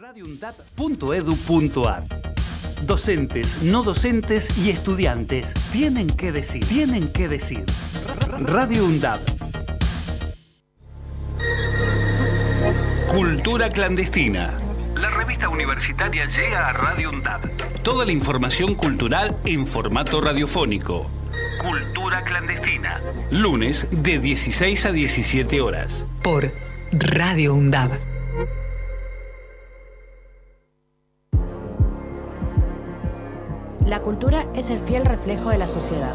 radiundap.edu.ar Docentes, no docentes y estudiantes tienen que decir, tienen que decir. Radio UNDAP. Cultura clandestina. La revista universitaria llega a Radio UNDAP. Toda la información cultural en formato radiofónico. Cultura clandestina. Lunes de 16 a 17 horas. Por Radio UNDAB. Cultura es el fiel reflejo de la sociedad.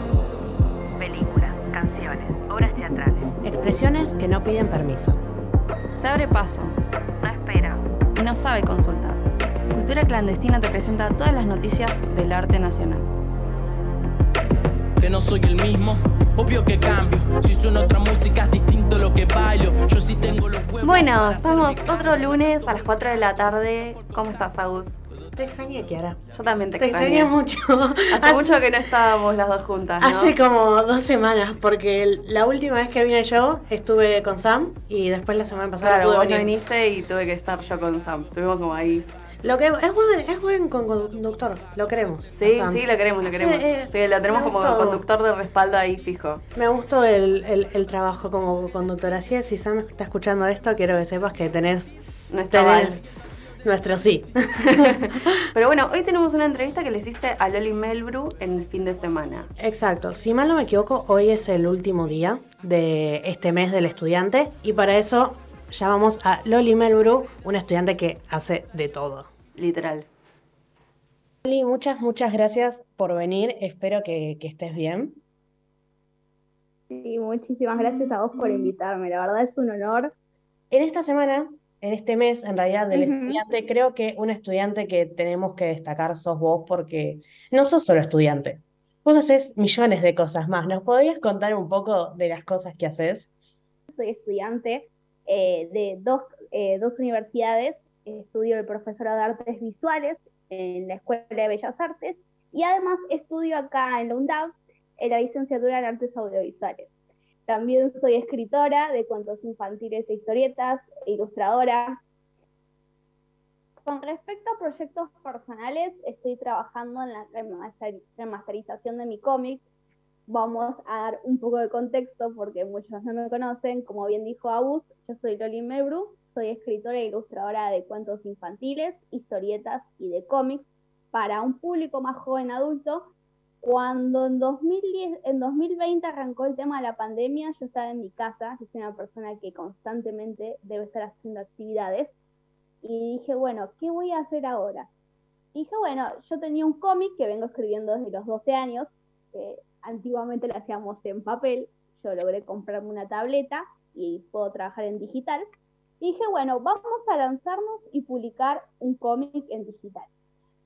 Películas, canciones, obras teatrales. Expresiones que no piden permiso. Se abre paso, No espera. y no sabe consultar. Cultura Clandestina te presenta todas las noticias del arte nacional. que no soy el mismo. Obvio que cambio. Si suena otra música es distinto lo que bailo. Yo sí tengo los huevos. Bueno, estamos otro lunes a las 4 de la tarde. ¿Cómo estás, Agus? Te extrañé, Kiara. Yo también te, Te extrañé. extrañé mucho. Hace mucho que no estábamos las dos juntas, ¿no? Hace como dos semanas, porque la última vez que vine yo estuve con Sam y después la semana pasada Claro, pude vos no venir. viniste y tuve que estar yo con Sam. Estuvimos como ahí. Lo que es buen, es buen con conductor, lo queremos. Sí, sí, lo queremos, lo queremos. Sí, eh, Sí, lo tenemos como gustó. conductor de respaldo ahí fijo. Me gustó el, el- el trabajo como conductor. Así es, si Sam está escuchando esto, quiero que sepas que tenés, No está tenés mal. Nuestro sí. Pero bueno, hoy tenemos una entrevista que le hiciste a Loli Melbru en el fin de semana. Exacto, si mal no me equivoco, hoy es el último día de este mes del estudiante y para eso llamamos a Loli Melbru, una estudiante que hace de todo. Literal. Loli, muchas, muchas gracias por venir, espero que, que estés bien. Sí, muchísimas gracias a vos por invitarme, la verdad es un honor. En esta semana, en este mes, en realidad, del estudiante, creo que un estudiante que tenemos que destacar sos vos porque no sos solo estudiante, vos haces millones de cosas más. ¿Nos podrías contar un poco de las cosas que haces? Soy estudiante eh, de dos, eh, dos universidades, estudio el profesorado de artes visuales en la Escuela de Bellas Artes y además estudio acá en la UNDAV en la licenciatura en artes audiovisuales. También soy escritora de cuentos infantiles e historietas, e ilustradora. Con respecto a proyectos personales, estoy trabajando en la remaster- remasterización de mi cómic. Vamos a dar un poco de contexto porque muchos no me conocen. Como bien dijo Agus, yo soy Loli Mebru, soy escritora e ilustradora de cuentos infantiles, historietas y de cómics para un público más joven adulto. Cuando en, 2010, en 2020 arrancó el tema de la pandemia, yo estaba en mi casa, yo soy una persona que constantemente debe estar haciendo actividades, y dije, bueno, ¿qué voy a hacer ahora? Dije, bueno, yo tenía un cómic que vengo escribiendo desde los 12 años, antiguamente lo hacíamos en papel, yo logré comprarme una tableta y puedo trabajar en digital. Dije, bueno, vamos a lanzarnos y publicar un cómic en digital.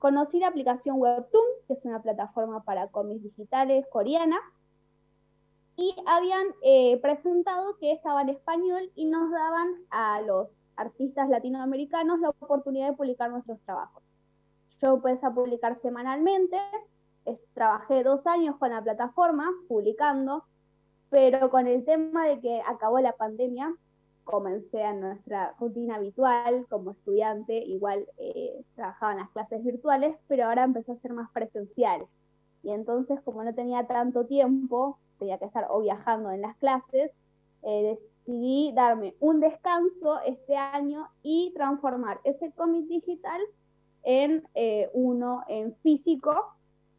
Conocí la aplicación Webtoon, que es una plataforma para cómics digitales coreana, y habían eh, presentado que estaba en español y nos daban a los artistas latinoamericanos la oportunidad de publicar nuestros trabajos. Yo empecé a publicar semanalmente, es- trabajé dos años con la plataforma publicando, pero con el tema de que acabó la pandemia, comencé a nuestra rutina habitual como estudiante, igual eh, trabajaba en las clases virtuales, pero ahora empezó a ser más presencial. Y entonces, como no tenía tanto tiempo, tenía que estar o viajando en las clases, eh, decidí darme un descanso este año y transformar ese cómic digital en eh, uno en físico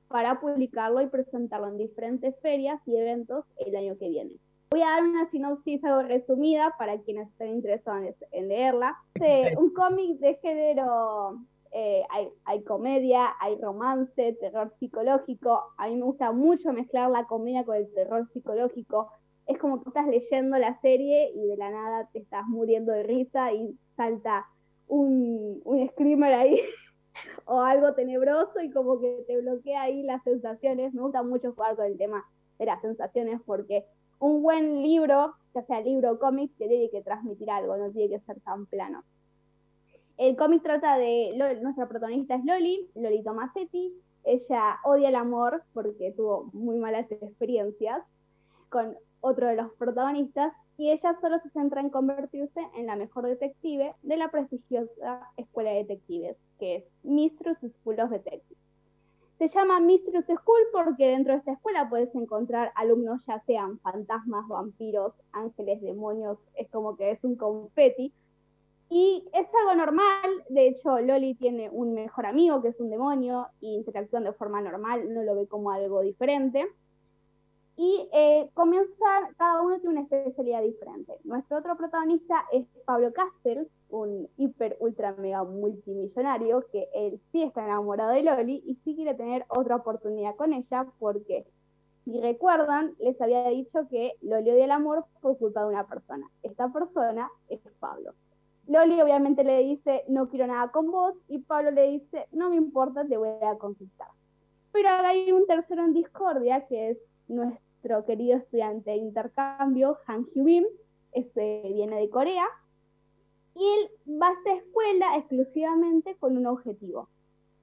para publicarlo y presentarlo en diferentes ferias y eventos el año que viene. Voy a dar una sinopsis algo resumida para quienes estén interesados en, en leerla. Es un cómic de género, eh, hay, hay comedia, hay romance, terror psicológico. A mí me gusta mucho mezclar la comedia con el terror psicológico. Es como que estás leyendo la serie y de la nada te estás muriendo de risa y salta un, un screamer ahí o algo tenebroso y como que te bloquea ahí las sensaciones. Me gusta mucho jugar con el tema de las sensaciones porque un buen libro, ya sea libro o cómic, te tiene que transmitir algo, no tiene que ser tan plano. El cómic trata de, Lo- nuestra protagonista es Loli, Loli Tomasetti, ella odia el amor porque tuvo muy malas experiencias con otro de los protagonistas y ella solo se centra en convertirse en la mejor detective de la prestigiosa escuela de detectives, que es Mistress School of Detectives. Se llama Mistress School porque dentro de esta escuela puedes encontrar alumnos ya sean fantasmas, vampiros, ángeles, demonios, es como que es un confeti. Y es algo normal, de hecho Loli tiene un mejor amigo que es un demonio y interactúan de forma normal, no lo ve como algo diferente. Y eh, comienza, cada uno tiene una especialidad diferente. Nuestro otro protagonista es Pablo Castel, un hiper, ultra, mega multimillonario, que él sí está enamorado de Loli y sí quiere tener otra oportunidad con ella, porque si recuerdan, les había dicho que Loli odia el amor por culpa de una persona. Esta persona es Pablo. Loli obviamente le dice, no quiero nada con vos, y Pablo le dice, no me importa, te voy a conquistar. Pero hay un tercero en discordia, que es nuestro querido estudiante de intercambio, Han Hyubin, este viene de Corea, y él va a esa escuela exclusivamente con un objetivo.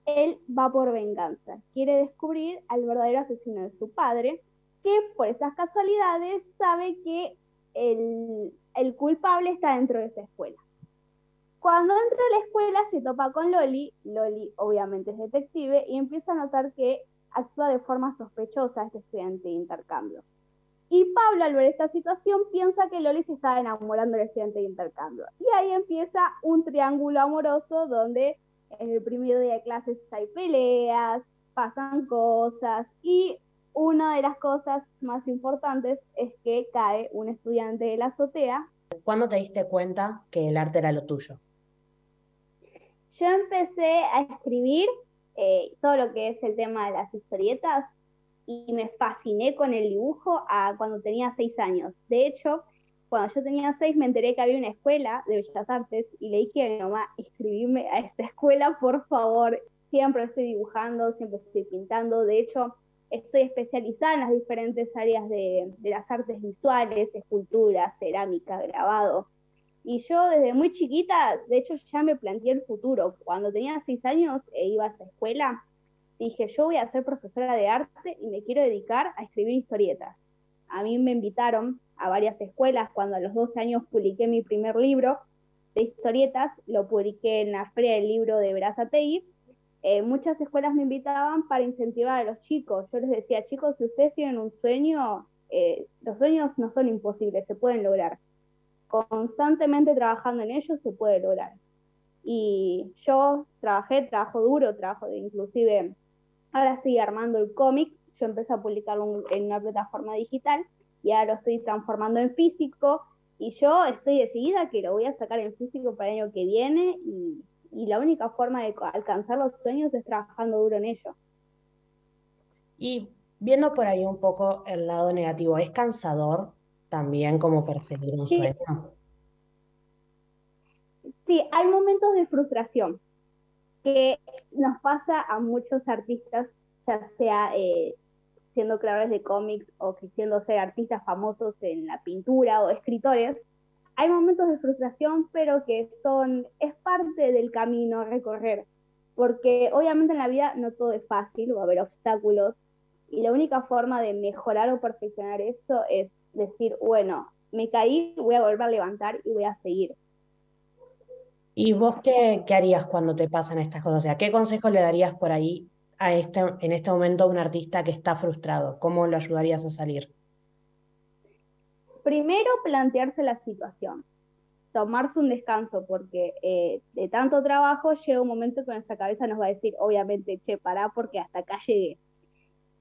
Él va por venganza, quiere descubrir al verdadero asesino de su padre, que por esas casualidades sabe que el, el culpable está dentro de esa escuela. Cuando entra a la escuela se topa con Loli, Loli obviamente es detective, y empieza a notar que actúa de forma sospechosa este estudiante de intercambio. Y Pablo, al ver esta situación, piensa que Loli se está enamorando del estudiante de intercambio. Y ahí empieza un triángulo amoroso donde en el primer día de clases hay peleas, pasan cosas y una de las cosas más importantes es que cae un estudiante de la azotea. ¿Cuándo te diste cuenta que el arte era lo tuyo? Yo empecé a escribir eh, todo lo que es el tema de las historietas y me fasciné con el dibujo a cuando tenía seis años. De hecho, cuando yo tenía seis me enteré que había una escuela de Bellas Artes y le dije a mi mamá, escribirme a esta escuela, por favor. Siempre estoy dibujando, siempre estoy pintando. De hecho, estoy especializada en las diferentes áreas de, de las artes visuales, escultura, cerámica, grabado. Y yo desde muy chiquita, de hecho ya me planteé el futuro. Cuando tenía seis años e iba a esa escuela, dije, yo voy a ser profesora de arte y me quiero dedicar a escribir historietas. A mí me invitaron a varias escuelas cuando a los 12 años publiqué mi primer libro de historietas, lo publiqué en la Feria del Libro de Verazategui. Eh, muchas escuelas me invitaban para incentivar a los chicos. Yo les decía, chicos, si ustedes tienen un sueño, eh, los sueños no son imposibles, se pueden lograr constantemente trabajando en ello se puede lograr. Y yo trabajé, trabajo duro, trabajo de inclusive, ahora estoy armando el cómic, yo empecé a publicarlo en una plataforma digital y ahora lo estoy transformando en físico y yo estoy decidida que lo voy a sacar en físico para el año que viene y, y la única forma de alcanzar los sueños es trabajando duro en ello. Y viendo por ahí un poco el lado negativo, ¿es cansador también como perseguir un sueño. Sí, hay momentos de frustración que nos pasa a muchos artistas, ya sea eh, siendo creadores de cómics o quisiendo ser artistas famosos en la pintura o escritores. Hay momentos de frustración, pero que son, es parte del camino a recorrer, porque obviamente en la vida no todo es fácil, va a haber obstáculos, y la única forma de mejorar o perfeccionar eso es decir, bueno, me caí, voy a volver a levantar y voy a seguir. ¿Y vos qué, qué harías cuando te pasan estas cosas? O sea, ¿qué consejo le darías por ahí a este, en este momento a un artista que está frustrado? ¿Cómo lo ayudarías a salir? Primero, plantearse la situación, tomarse un descanso, porque eh, de tanto trabajo llega un momento que nuestra cabeza nos va a decir, obviamente, che, pará, porque hasta acá llegué.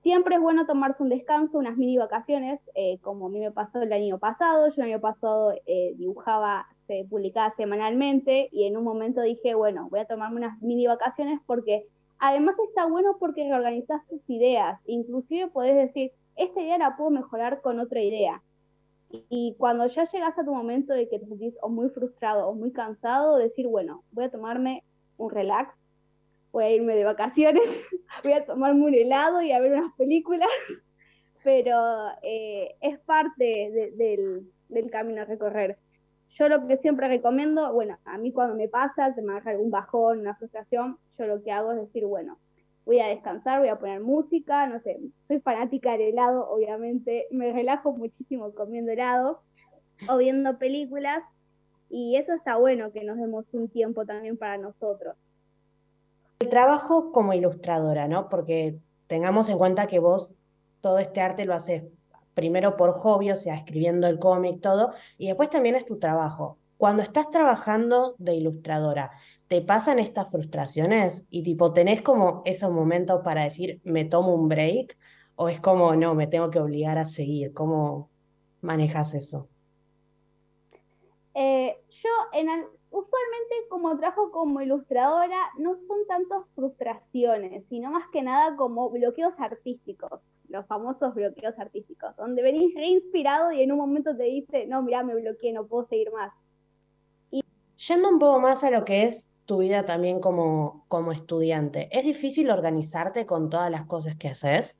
Siempre es bueno tomarse un descanso, unas mini vacaciones, eh, como a mí me pasó el año pasado. Yo el año pasado eh, dibujaba, se publicaba semanalmente y en un momento dije, bueno, voy a tomarme unas mini vacaciones porque además está bueno porque reorganizas tus ideas. Inclusive podés decir, esta idea la puedo mejorar con otra idea. Y cuando ya llegas a tu momento de que te sentís o muy frustrado o muy cansado, decir, bueno, voy a tomarme un relax, voy a irme de vacaciones, voy a tomarme un helado y a ver unas películas, pero eh, es parte del, del, camino a recorrer. Yo lo que siempre recomiendo, bueno, a mí cuando me pasa, se me agarra algún bajón, una frustración, yo lo que hago es decir, bueno, voy a descansar, voy a poner música, no sé, soy fanática del helado, obviamente, me relajo muchísimo comiendo helado, o viendo películas y eso está bueno que nos demos un tiempo también para nosotros. El trabajo como ilustradora, ¿no? Porque tengamos en cuenta que vos todo este arte lo haces primero por hobby, o sea, escribiendo el cómic, todo, y después también es tu trabajo. Cuando estás trabajando de ilustradora, ¿te pasan estas frustraciones? Y tipo, ¿tenés como esos momentos para decir, me tomo un break? ¿O es como, no, me tengo que obligar a seguir? ¿Cómo manejas eso? Eh, yo en usualmente como trabajo como ilustradora no son tantas frustraciones, sino más que nada como bloqueos artísticos, los famosos bloqueos artísticos, donde venís reinspirado y en un momento te dice, no, mira, me bloqueé, no puedo seguir más. Yendo un poco más a lo que es tu vida también como, como estudiante, ¿es difícil organizarte con todas las cosas que haces?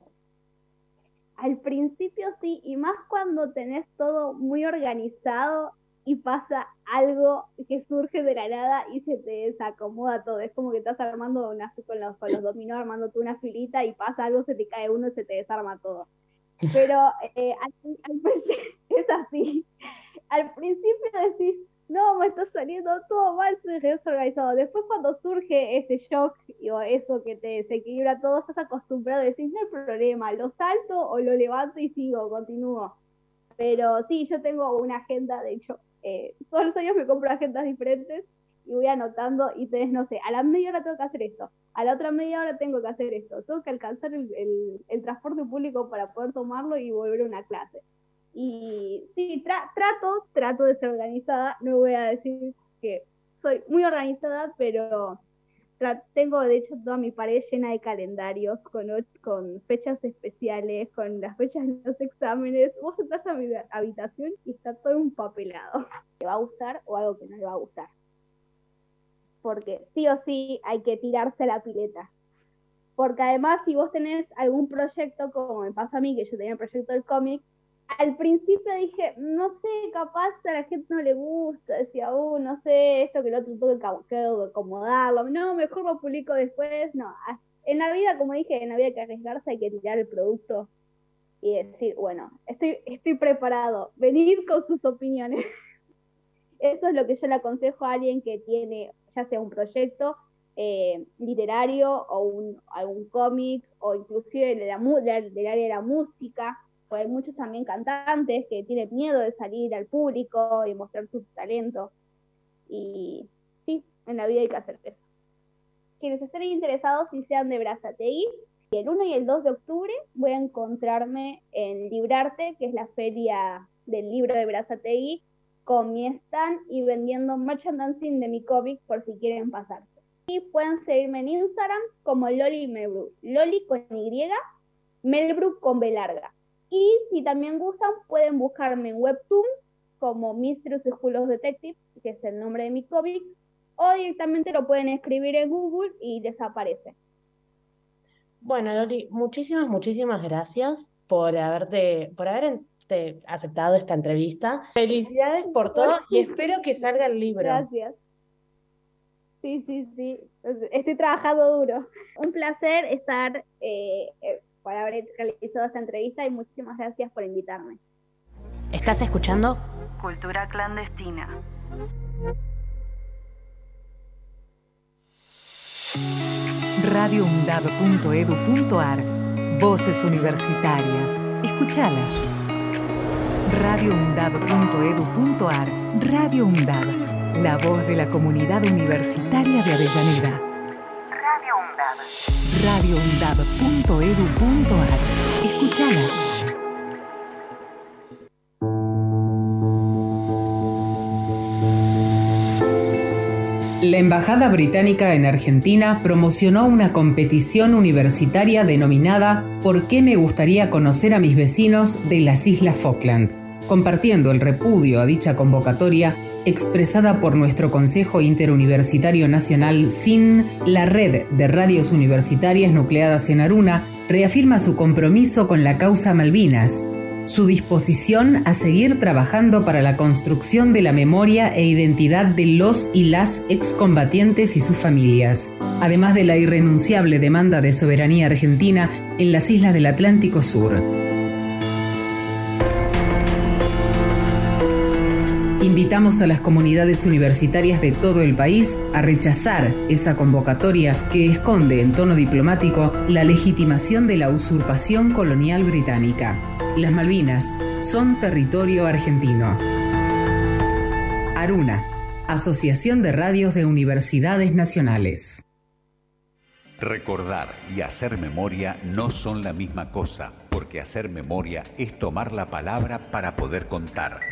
Al principio sí, y más cuando tenés todo muy organizado y pasa algo que surge de la nada y se te desacomoda todo. Es como que estás armando una, con los, con los dominó, armando tú una filita y pasa algo, se te cae uno y se te desarma todo. Pero eh, al, es así. Al principio decís, no, me está saliendo todo mal, soy desorganizado. Después cuando surge ese shock o eso que te desequilibra todo, estás acostumbrado a decir, no hay problema, lo salto o lo levanto y sigo, continúo. Pero sí, yo tengo una agenda, de hecho, eh, todos los años me compro agendas diferentes y voy anotando y tenés, no sé, a la media hora tengo que hacer esto, a la otra media hora tengo que hacer esto, tengo que alcanzar el, el, transporte público para poder tomarlo y volver a una clase. Y sí, trato, trato de ser organizada, no voy a decir que soy muy organizada, pero tengo de hecho toda mi pared llena de calendarios con, con fechas especiales, con las fechas de los exámenes. Vos entras a mi habitación y está todo un papelado. ¿Te va a gustar o algo que no le va a gustar? Porque sí o sí hay que tirarse la pileta. Porque además si vos tenés algún proyecto, como me pasa a mí, que yo tenía el proyecto del cómic, al principio dije, no sé, capaz a la gente no le gusta, decía, uh, no sé, esto que el otro tengo que acomodarlo, no, mejor lo publico después, no. En la vida, como dije, en la vida hay que arriesgarse, hay que tirar el producto y decir, bueno, estoy, estoy preparado, venir con sus opiniones. Eso es lo que yo le aconsejo a alguien que tiene, ya sea un proyecto eh, literario o un, algún cómic o inclusive del área de la música hay muchos también cantantes que tienen miedo de salir al público y mostrar su talento. Y sí, en la vida hay que hacer eso. Quienes estén interesados y sean de Brazategui, el 1 y el 2 de octubre voy a encontrarme en Librarte, que es la feria del libro de Brazategui, con mi stand y vendiendo merchandising de mi cómic por si quieren pasarse. Y pueden seguirme en Instagram como Loli Melbrook. Loli con Y, Melbrook con B larga. Y si también gustan, pueden buscarme en Webtoon como Mysterious School of Detective, que es el nombre de mi cómic, o directamente lo pueden escribir en Google y desaparece. Bueno, Lori, muchísimas, muchísimas gracias por haberte, por haber aceptado esta entrevista. Felicidades por todo y espero que salga el libro. Gracias. Sí, sí, sí. Estoy trabajando duro. Un placer estar eh, eh, por haber realizado esta entrevista y muchísimas gracias por invitarme. ¿Estás escuchando? Cultura clandestina. radioundab.edu.ar Voces universitarias. Escuchalas. radioundab.edu.ar Radio UNDAB. La voz de la comunidad universitaria de Avellaneda. Radio UNDAB radioundab.edu.ar. Escuchala. La Embajada Británica en Argentina promocionó una competición universitaria denominada ¿Por qué me gustaría conocer a mis vecinos de las Islas Falkland? Compartiendo el repudio a dicha convocatoria, expresada por nuestro Consejo Interuniversitario Nacional SIN, la red de radios universitarias nucleadas en Aruna reafirma su compromiso con la causa Malvinas, su disposición a seguir trabajando para la construcción de la memoria e identidad de los y las excombatientes y sus familias, además de la irrenunciable demanda de soberanía argentina en las islas del Atlántico Sur. Invitamos a las comunidades universitarias de todo el país a rechazar esa convocatoria que esconde en tono diplomático la legitimación de la usurpación colonial británica. Las Malvinas son territorio argentino. Aruna, Asociación de Radios de Universidades Nacionales. Recordar y hacer memoria no son la misma cosa, porque hacer memoria es tomar la palabra para poder contar.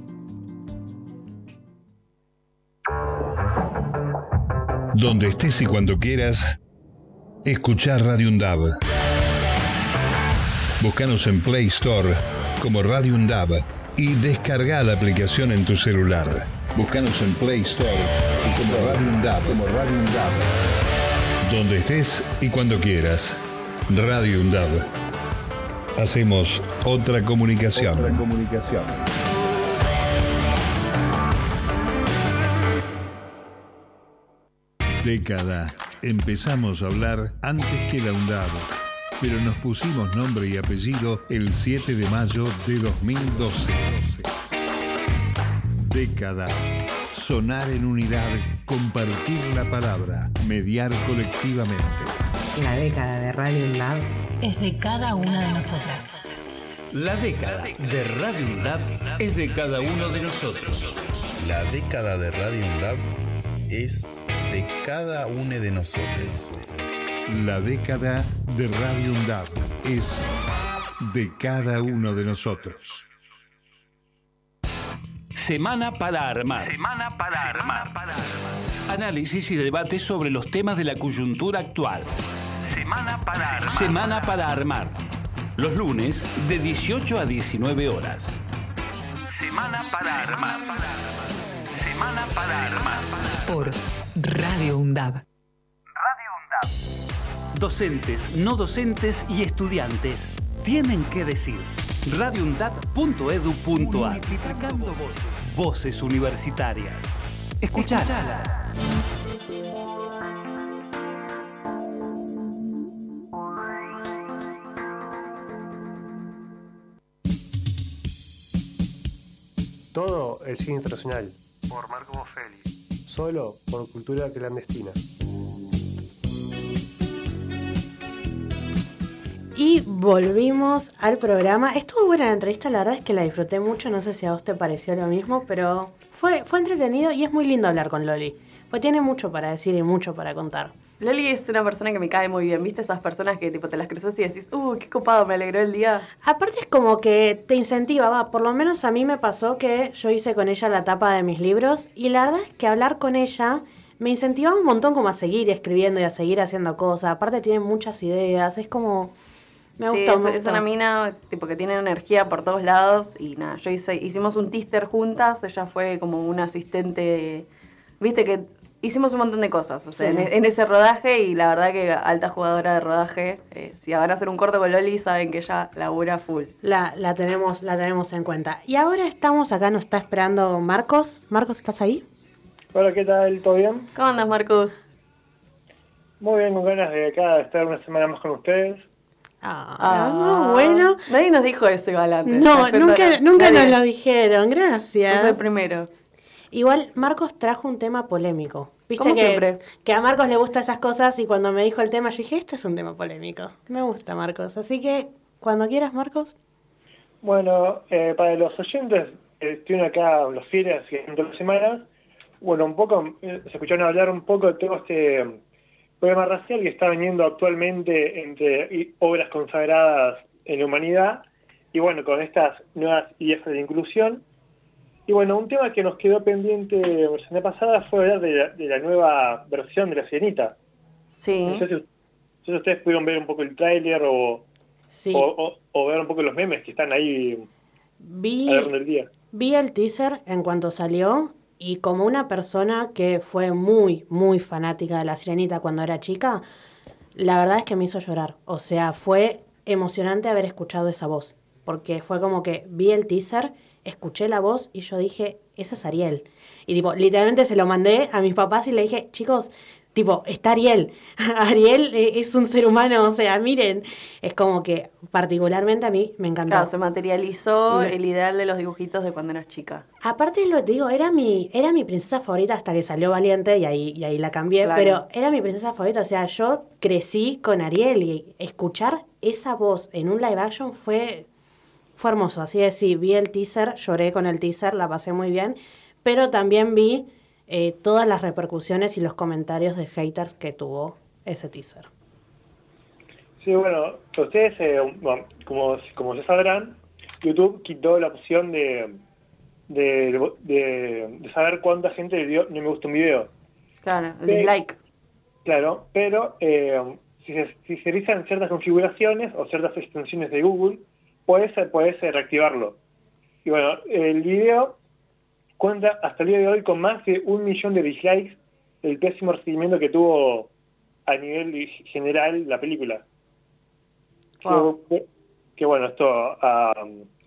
Donde estés y cuando quieras, escuchar Radio Undab. Búscanos en Play Store como Radio Undab y descarga la aplicación en tu celular. Búscanos en Play Store como Radio Undab. Como. Donde estés y cuando quieras. Radio Undab. Hacemos otra comunicación. Otra comunicación. Década. Empezamos a hablar antes que la UNDAB, pero nos pusimos nombre y apellido el 7 de mayo de 2012. Década. Sonar en unidad, compartir la palabra, mediar colectivamente. La década de Radio UNDAB es de cada una de nosotras. La década de Radio UNDAB es de cada uno de nosotros. La década de Radio UNDAB es de cada uno de nosotros. La década de Radio UNDAB es de cada uno de nosotros. Semana para armar. Semana para armar. Análisis y debate sobre los temas de la coyuntura actual. Semana para armar. Semana para armar. Los lunes de 18 a 19 horas. Semana para armar. Semana para armar. Por Radio UNDAB. Radio UNDAB. Docentes, no docentes y estudiantes tienen que decir. radioundab.edu.ar Multiplicando voces. Voces universitarias. Escuchalas. Todo el cine internacional. Por Marco Boffelli. Solo por cultura clandestina. Y volvimos al programa. Estuvo buena la entrevista, la verdad es que la disfruté mucho. No sé si a vos te pareció lo mismo, pero fue, fue entretenido y es muy lindo hablar con Loli. Pues tiene mucho para decir y mucho para contar. Loli es una persona que me cae muy bien, ¿viste? Esas personas que tipo te las cruzas y decís, uh, qué copado, me alegró el día. Aparte es como que te incentiva, va, por lo menos a mí me pasó que yo hice con ella la tapa de mis libros y la verdad es que hablar con ella me incentivaba un montón como a seguir escribiendo y a seguir haciendo cosas. Aparte tiene muchas ideas, es como... Me sí, gustó, es, me es gustó. una mina tipo que tiene energía por todos lados y nada, yo hice, hicimos un teaser juntas, ella fue como una asistente, viste que hicimos un montón de cosas, o sea, Sí. en, en ese rodaje y la verdad que alta jugadora de rodaje, eh, si van a hacer un corto con Loli saben que ella labura full. La, la, tenemos, la tenemos en cuenta. Y ahora estamos acá, nos está esperando Marcos. Marcos, ¿estás ahí? Hola, ¿qué tal? ¿Todo bien? ¿Cómo andas Marcos? Muy bien, con ganas de acá estar una semana más con ustedes. Ah, no, bueno. Nadie nos dijo eso igual antes. ¿te No, nunca, nunca Nadie. nos lo dijeron, gracias. Sos el primero. Igual Marcos trajo un tema polémico. Viste Como que, siempre. que a Marcos le gustan esas cosas y cuando me dijo el tema yo dije, este es un tema polémico. Me gusta Marcos. Así que cuando quieras Marcos. Bueno, eh, para los oyentes que estuvieron acá los fieles siguiendo las semanas, bueno, un poco, eh, se escucharon hablar un poco de todo este problema racial que está viniendo actualmente entre obras consagradas en la humanidad y bueno, con estas nuevas ideas de inclusión. Y bueno, un tema que nos quedó pendiente la semana pasada fue hablar de la, de la nueva versión de La Sirenita. Sí. No sé si, no sé si ustedes pudieron ver un poco el tráiler o, Sí. o, o- o ver un poco los memes que están ahí Vi, a del día. vi el teaser en cuanto salió y como una persona que fue muy, muy fanática de la sirenita cuando era chica, la verdad es que me hizo llorar. O sea, fue emocionante haber escuchado esa voz, porque fue como que vi el teaser, escuché la voz y yo dije, esa es Ariel. Y tipo, literalmente se lo mandé a mis papás y le dije, chicos, tipo, está Ariel. Ariel eh, es un ser humano, o sea, miren, es como que particularmente a mí me encantó. Claro, se materializó Me- el ideal de los dibujitos de cuando eras chica. Aparte lo digo, era mi, era mi princesa favorita hasta que salió Valiente y ahí, y ahí la cambié, Claro. pero era mi princesa favorita, o sea, yo crecí con Ariel y escuchar esa voz en un live action fue, fue hermoso, así es, sí, vi el teaser, lloré con el teaser, la pasé muy bien, pero también vi eh, todas las repercusiones y los comentarios de haters que tuvo ese teaser. Sí, bueno, ustedes, eh, bueno, como, como se sabrán, YouTube quitó la opción de, de, de- de saber cuánta gente le dio no me gusta un video. Claro, el dislike. Claro, pero eh, si, se, si se realizan ciertas configuraciones o ciertas extensiones de Google, puedes, puedes reactivarlo. Y bueno, el video cuenta hasta el día de hoy con más de un millón de dislikes del pésimo recibimiento que tuvo a nivel general la película. Wow. Que, que bueno, esto a,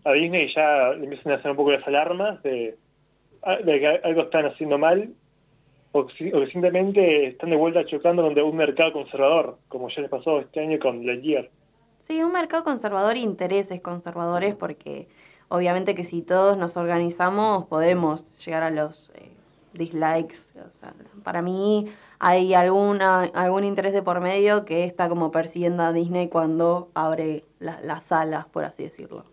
a Disney ya le empiezan a hacer un poco las alarmas de, de que algo están haciendo mal o, que simplemente están de vuelta chocando con un mercado conservador, como ya les pasó este año con Lightyear. Sí, un mercado conservador e intereses conservadores porque obviamente que si todos nos organizamos podemos llegar a los eh, dislikes. O sea, para mí hay alguna, algún interés de por medio que está como persiguiendo a Disney cuando abre la- las salas, por así decirlo.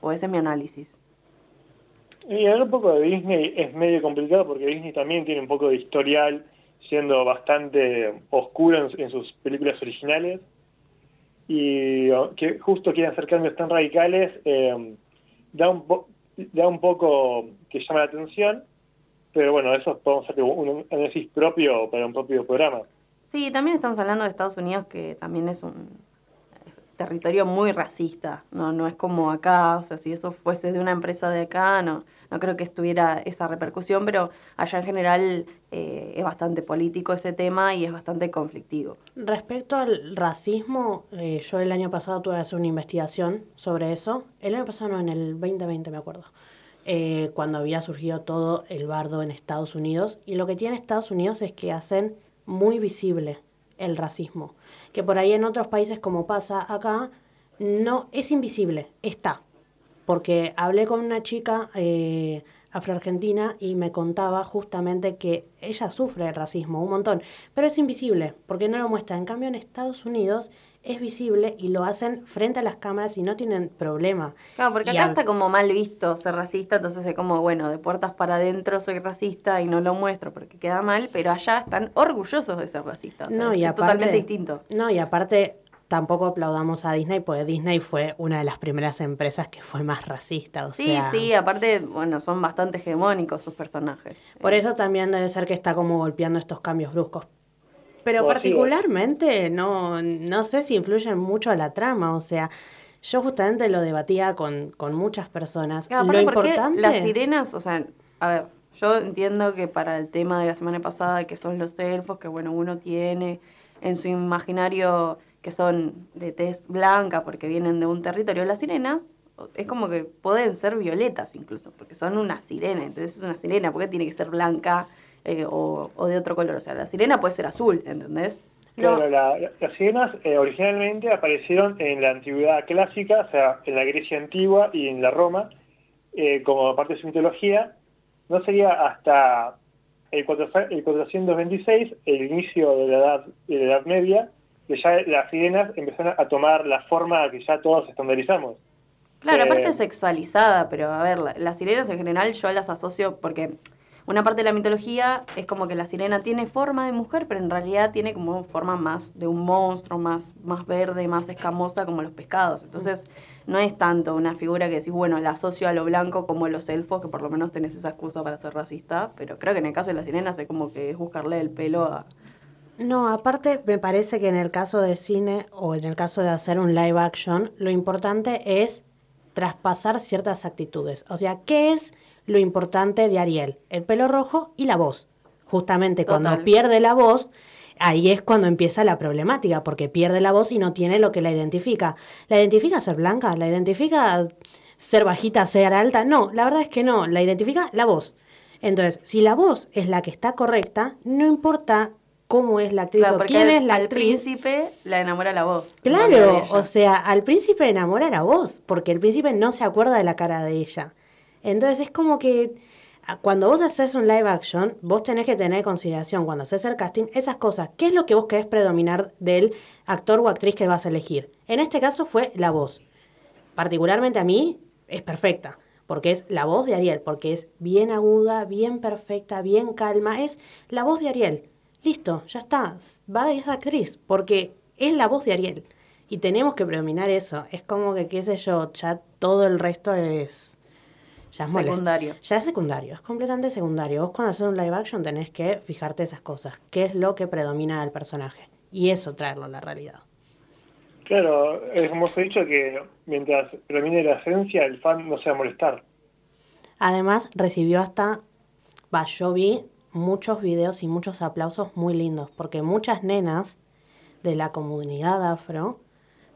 O ese es mi análisis. Y hablar un poco de Disney es medio complicado porque Disney también tiene un poco de historial siendo bastante oscuro en, en sus películas originales y que justo quieren hacer cambios tan radicales eh, da, un da un poco que llama la atención pero bueno eso podemos hacer un análisis propio para un propio programa. Sí, también estamos hablando de Estados Unidos, que también es un territorio muy racista, no, no es como acá, o sea, si eso fuese de una empresa de acá, no, no creo que estuviera esa repercusión, pero allá en general eh, es bastante político ese tema y es bastante conflictivo. Respecto al racismo, eh, yo el año pasado tuve que hacer una investigación sobre eso. El año pasado, no, en el 2020 me acuerdo. eh, cuando había surgido todo el bardo en Estados Unidos. Y lo que tiene Estados Unidos es que hacen muy visible el racismo. Que por ahí en otros países, como pasa acá, no es invisible, está. Porque hablé con una chica eh, afroargentina y me contaba justamente que ella sufre el racismo un montón, pero es invisible, porque no lo muestra. En cambio, en Estados Unidos es visible y lo hacen frente a las cámaras y no tienen problema. Claro, porque Y acá está como mal visto ser racista, entonces es como, bueno, de puertas para adentro soy racista y no lo muestro porque queda mal, pero allá están orgullosos de ser racistas. O sea, No, es, y es aparte- totalmente distinto. No, y aparte tampoco aplaudamos a Disney, porque Disney fue una de las primeras empresas que fue más racista. O Sí, sea, sí, aparte, bueno, son bastante hegemónicos sus personajes. Por eso también debe ser que está como golpeando estos cambios bruscos. Pero particularmente no, no sé si influyen mucho a la trama. O sea, yo justamente lo debatía con, con muchas personas. Claro, lo aparte, ¿por qué importante. las sirenas, o sea, a ver, yo entiendo que para el tema de la semana pasada, que son los elfos, que bueno, uno tiene en su imaginario que son de tez blanca porque vienen de un territorio, las sirenas es como que pueden ser violetas incluso, porque son una sirena, entonces es una sirena, ¿por qué tiene que ser blanca eh, o, o de otro color? O sea, la sirena puede ser azul, ¿entendés? Claro, la- la- las sirenas eh, originalmente aparecieron en la antigüedad clásica, o sea, en la Grecia antigua y en la Roma, eh, como parte de su mitología. No sería hasta el, 400 el 426, el inicio de la Edad, de la edad Media, que ya las sirenas empezaron a tomar la forma que ya todos estandarizamos. Claro, Eh, aparte sexualizada, pero a ver, la- las sirenas en general yo las asocio porque una parte de la mitología es como que la sirena tiene forma de mujer, pero en realidad tiene como forma más de un monstruo, más, más verde, más escamosa como los pescados. Entonces no es tanto una figura que decís, bueno, la asocio a lo blanco como los elfos, que por lo menos tenés esa excusa para ser racista, pero creo que en el caso de las sirenas es como que es buscarle el pelo a... No, aparte me parece que en el caso de cine o en el caso de hacer un live action, lo importante es traspasar ciertas actitudes. O sea, ¿qué es lo importante de Ariel? El pelo rojo y la voz. Justamente cuando pierde la voz, ahí es cuando empieza la problemática, porque pierde la voz y no tiene lo que la identifica. ¿La identifica ser blanca? ¿La identifica ser bajita, ser alta? No, la verdad es que no, la identifica la voz. Entonces, si la voz es la que está correcta, no importa cómo es la actriz Claro, o quién al, es la al actriz. príncipe la enamora la voz. Claro, o sea, al príncipe enamora la voz, porque el príncipe no se acuerda de la cara de ella. Entonces es como que a- cuando vos haces un live action, vos tenés que tener en consideración cuando haces el casting esas cosas. ¿Qué es lo que vos querés predominar del actor o actriz que vas a elegir? En este caso fue la voz. Particularmente a mí es perfecta, porque es la voz de Ariel, porque es bien aguda, bien perfecta, bien calma. Es la voz de Ariel. Listo, ya está. Va esa actriz, porque es la voz de Ariel. Y tenemos que predominar eso. Es como que, qué sé yo, ya todo el resto es... Ya es. Secundario. Ya es secundario, es completamente secundario. Vos cuando haces un live action tenés que fijarte esas cosas. ¿Qué es lo que predomina del personaje? Y eso traerlo a la realidad. Claro, es he dicho que mientras predomine la esencia, el fan no se va a molestar. Además, recibió hasta, va, yo vi muchos videos y muchos aplausos muy lindos, porque muchas nenas de la comunidad afro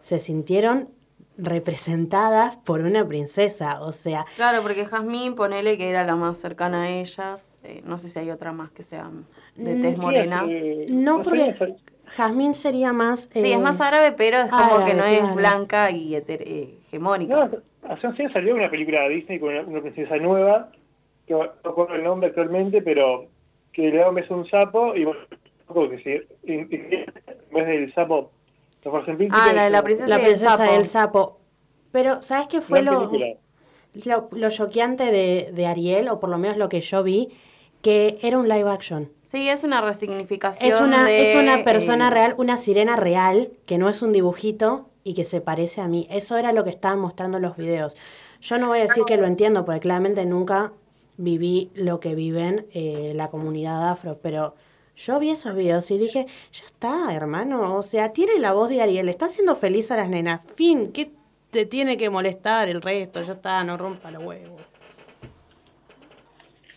se sintieron representadas por una princesa, o sea, Claro, porque Jazmín, ponele que era la más cercana a ellas. eh, no sé si hay otra más que sea de Mm, tez morena. no porque Jazmín sería más... Sí, es eh, más árabe, pero es como árabe, que no es claro. blanca y heter- eh, hegemónica. No, hace un tiempo salió una película de Disney con una, una princesa nueva, que no recuerdo el nombre actualmente, pero que le da un beso a un sapo y bueno, que si, en vez del sapo príncipe, Ah, la de la princesa La y el princesa sapo. y el sapo. Pero, ¿sabes qué fue gran lo, película. lo, lo choqueante de, de Ariel, o por lo menos lo que yo vi? Que era un live action. Sí, es una resignificación Es una, de, es una persona eh, real, una sirena real, que no es un dibujito y que se parece a mí. Eso era lo que estaban mostrando los videos. Yo no voy a decir que lo entiendo, porque claramente nunca viví lo que viven eh, la comunidad afro, pero yo vi esos videos y dije, ya está, hermano, o sea, tiene la voz de Ariel, está haciendo feliz a las nenas, fin, ¿qué te tiene que molestar el resto? Ya está, no rompa los huevos.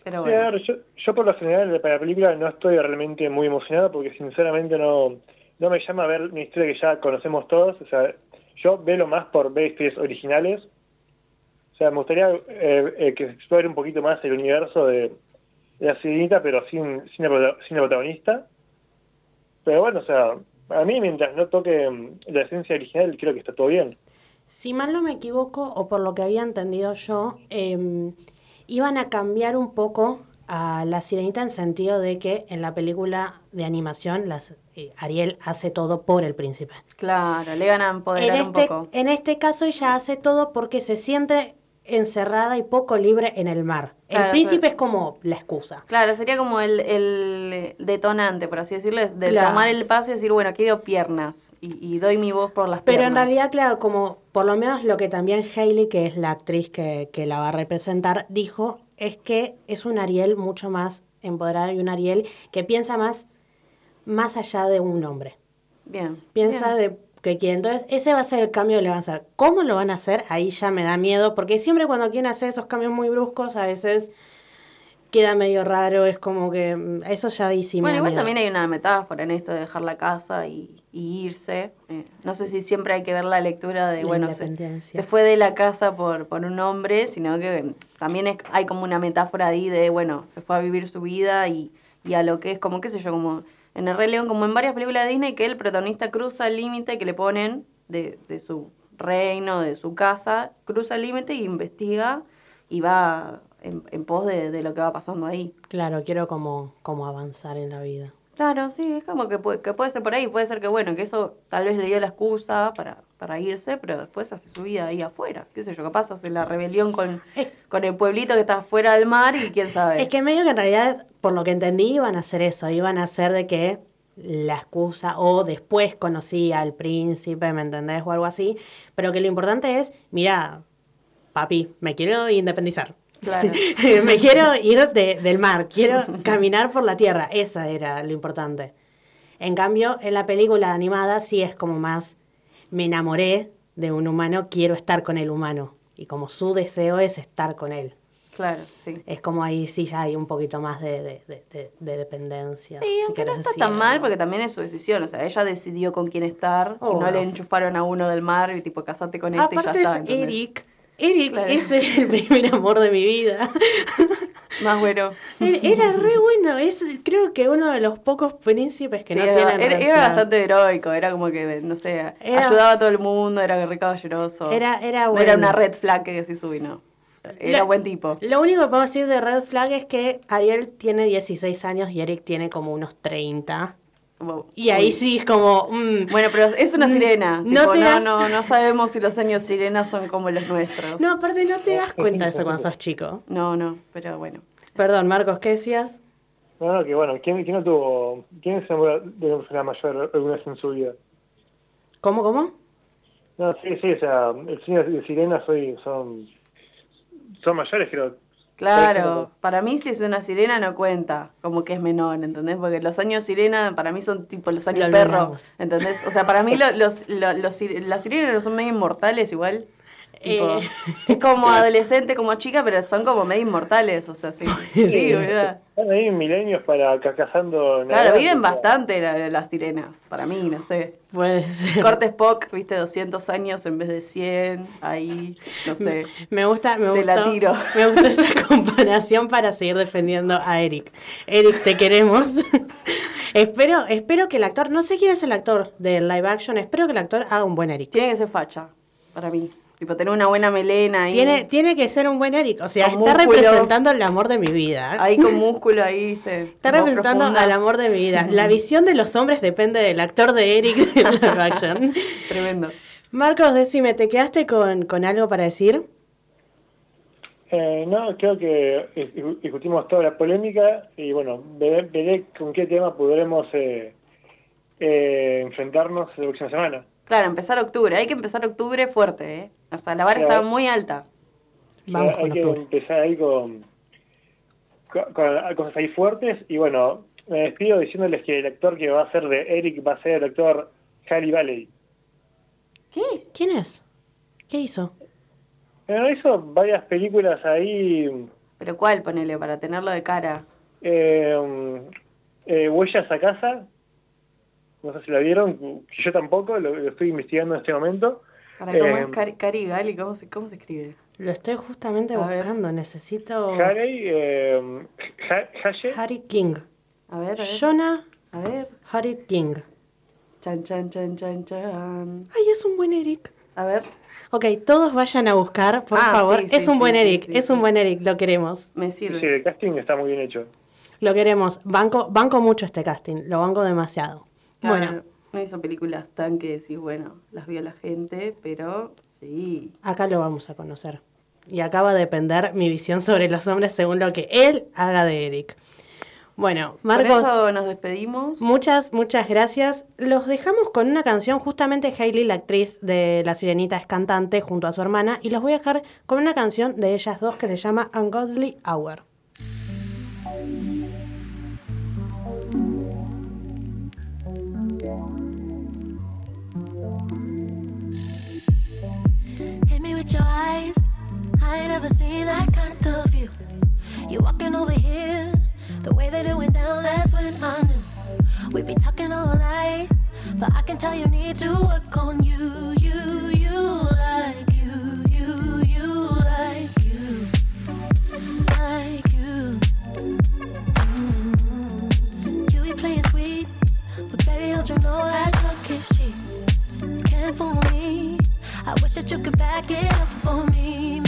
Pero ver, yo, yo por lo general para la película no estoy realmente muy emocionado porque sinceramente no, no me llama a ver una historia que ya conocemos todos. O sea, yo veo más por ver historias originales. O sea, me gustaría eh, eh, que se explore un poquito más el universo de la sirenita, pero sin, sin, la, sin la protagonista. Pero bueno, o sea, a mí mientras no toque mm, la esencia original, creo que está todo bien. Si mal no me equivoco, o por lo que había entendido yo, eh, iban a cambiar un poco a la sirenita en sentido de que en la película de animación las, eh, Ariel hace todo por el príncipe. Claro, le van a En empoderar un este, poco. en este caso ella hace todo porque se siente encerrada y poco libre en el mar. Claro, el príncipe o sea- es como la excusa. Claro, sería como el, el detonante, por así decirlo, es de Claro. tomar el paso y decir, bueno, quiero piernas y, y doy mi voz por las piernas. Pero en realidad, claro, como por lo menos lo que también Hailey, que es la actriz que, que la va a representar, dijo, es que es un Ariel mucho más empoderado y un Ariel que piensa más, más allá de un hombre. Bien. Piensa bien. de que quiere. Entonces, ese va a ser el cambio que le van a hacer. ¿Cómo lo van a hacer? Ahí ya me da miedo, porque siempre cuando quieren hacer esos cambios muy bruscos, a veces queda medio raro, es como que mm, eso ya me Bueno, igual miedo. también hay una metáfora en esto de dejar la casa y, y irse. Eh, no sé si siempre hay que ver la lectura de, La bueno, se, fue de la casa por, por un hombre, sino que eh, también es- hay como una metáfora ahí de, bueno, se fue a vivir su vida y, y a lo que es, como qué sé yo, como en El Rey León, como en varias películas de Disney, que el protagonista cruza el límite que le ponen de, de su reino, de su casa, cruza el límite y investiga y va en, en pos de, de lo que va pasando ahí. Claro, quiero como, como avanzar en la vida. Claro, sí, es como que puede, que puede ser por ahí, puede ser que bueno, que eso tal vez le dio la excusa para, para irse, pero después hace su vida ahí afuera, qué sé yo, capaz hace la rebelión con, con el pueblito que está fuera del mar y quién sabe. Es que medio que en realidad, por lo que entendí, iban a hacer eso, iban a hacer de que la excusa, o después conocí al príncipe, ¿me entendés? O algo así, pero que lo importante es, mira, papi, me quiero independizar. Claro. me quiero ir de- del mar, quiero caminar por la tierra, esa era lo importante. En cambio, en la película animada sí es como más, me enamoré de un humano, quiero estar con el humano. Y como su deseo es estar con él. Claro, sí. Es como ahí sí ya hay un poquito más de, de- de- de- de dependencia. Sí, si aunque no está decir, tan mal ¿no? porque también es su decisión. O sea, ella decidió con quién estar y no le enchufaron a uno del mar y tipo, casate con este Aparte y ya es está. ¿entendés? Eric. Eric Claro. es el primer amor de mi vida. Más bueno. Era re bueno, es creo que uno de los pocos príncipes que Sí, no era, tienen era- bastante heroico, era como que, no sé, Era- ayudaba a todo el mundo, era re caballeroso. Era- era No bueno. era una red flag que decís, uy, no. Era buen tipo. Lo único que puedo decir de Red Flag es que Ariel tiene 16 años y Eric tiene como unos 30. Y ahí Uy. sí es como... mm, Bueno, pero es una Mm, sirena. no tipo, te no, das- no, no sabemos si los años sirenas son como los nuestros. No, aparte no te das cuenta de eso cuando sos chico. No, no, pero bueno. Perdón, Marcos, ¿qué decías? No, no, que bueno, ¿quién, quién no tuvo, quién se enamoró de una persona mayor alguna vez en su vida? ¿Cómo, cómo? No, sí, sí, o sea, el cine de sirenas hoy son, son mayores, creo. Claro, para mí si es una sirena no cuenta, como que es menor, ¿entendés? Porque los años sirena para mí son tipo los años Lo perro. ¿entendés? O sea, para mí lo- los, lo- los sir- las sirenas no son medio inmortales igual. Tipo, Eh. Es como adolescente, como chica, pero son como medio inmortales, o sea, sí. Sí, boluda. Están ahí milenios para ca- cazando... Claro, viven bastante la- las sirenas, para mí, no sé. Puede ser. Corte Spock, viste, 200 años en vez de 100, ahí, no sé. Me gusta, me Te la tiro. me gustó esa comparación para seguir defendiendo a Eric. Eric, te queremos. espero, espero que el actor, no sé quién es el actor del live action, espero que el actor haga un buen Eric. Tiene que ser facha, para mí. Tipo, tener una buena melena ahí. Tiene, tiene que ser un buen Eric, o sea, Con está músculo. representando el amor de mi vida. Ahí con músculo, ahí, viste. Está representando profunda. al amor de mi vida. La visión de los hombres depende del actor de Eric de live action. Tremendo. Marcos, decime, ¿te quedaste con, con algo para decir? Eh, no, creo que dis- discutimos toda la polémica y bueno, veré, veré con qué tema podremos eh, eh, enfrentarnos la próxima semana. Claro, empezar octubre. Hay que empezar octubre fuerte, ¿eh? O sea, la vara Claro. está muy alta. Vamos hay con que octubre. empezar ahí con, con, con cosas ahí fuertes y bueno, me despido diciéndoles que el actor que va a ser de Eric va a ser el actor Harry Valley. ¿Qué? ¿Quién es? ¿Qué hizo? Bueno, hizo varias películas ahí, ¿Pero cuál, ponele, para tenerlo de cara? eh, eh, Huellas a casa, no sé si la vieron, yo tampoco, lo, lo estoy investigando en este momento. Para cómo Eh, es Cari, Cari Gali, ¿cómo se, cómo se escribe? Lo estoy justamente A ver. buscando, necesito... Harry, eh, Haye, Harry King. A ver, a ver. Jonah A ver. Harry King. Chan, chan, chan, chan, chan. Ay, es un buen Eric. A ver, Ok, todos vayan a buscar, por Ah, favor. sí, sí, es un sí, buen sí, Eric, sí, es sí. un buen Eric, lo queremos. me sí, sirve. el casting está muy bien hecho. Lo queremos. Banco, banco mucho este casting, lo banco demasiado. Claro, Bueno, No hizo películas tan que decís, bueno, las vio la gente, pero sí. acá lo vamos a conocer. Y acá va a depender mi visión sobre los hombres según lo que él haga de Eric. Bueno, Marcos. Con eso nos despedimos. Muchas, muchas gracias. Los dejamos con una canción, justamente Hailey, la actriz de La Sirenita, es cantante junto a su hermana, y los voy a dejar con una canción de ellas dos que se llama Ungodly Hour. With your eyes. I ain't never seen that kind of view. You walking over here, the way that it went down last when I knew we'd be talking all night. But I can tell you need to work on you, you, you I wish that you could back it up for me,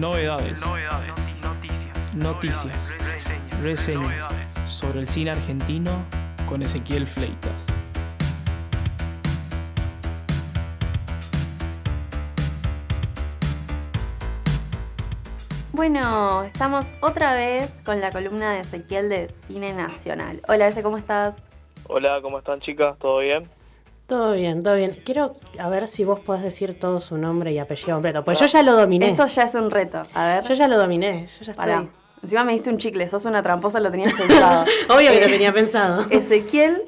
Novedades. Noticias. Reseñas. Sobre el cine argentino con Ezequiel Fleitas. Bueno, estamos otra vez con la columna de Ezequiel de Cine Nacional. Hola, Eze, ¿cómo estás? Hola, ¿cómo están chicas? ¿Todo bien? Todo bien, todo bien. Quiero a ver si vos podés decir todo su nombre y apellido completo. Pues yo ya lo dominé. Esto ya es un reto. A ver. Yo ya lo dominé. Yo ya Pará. estoy. Encima me diste un chicle, sos una tramposa, lo tenías pensado. Obvio que lo Eh, tenía pensado. Ezequiel.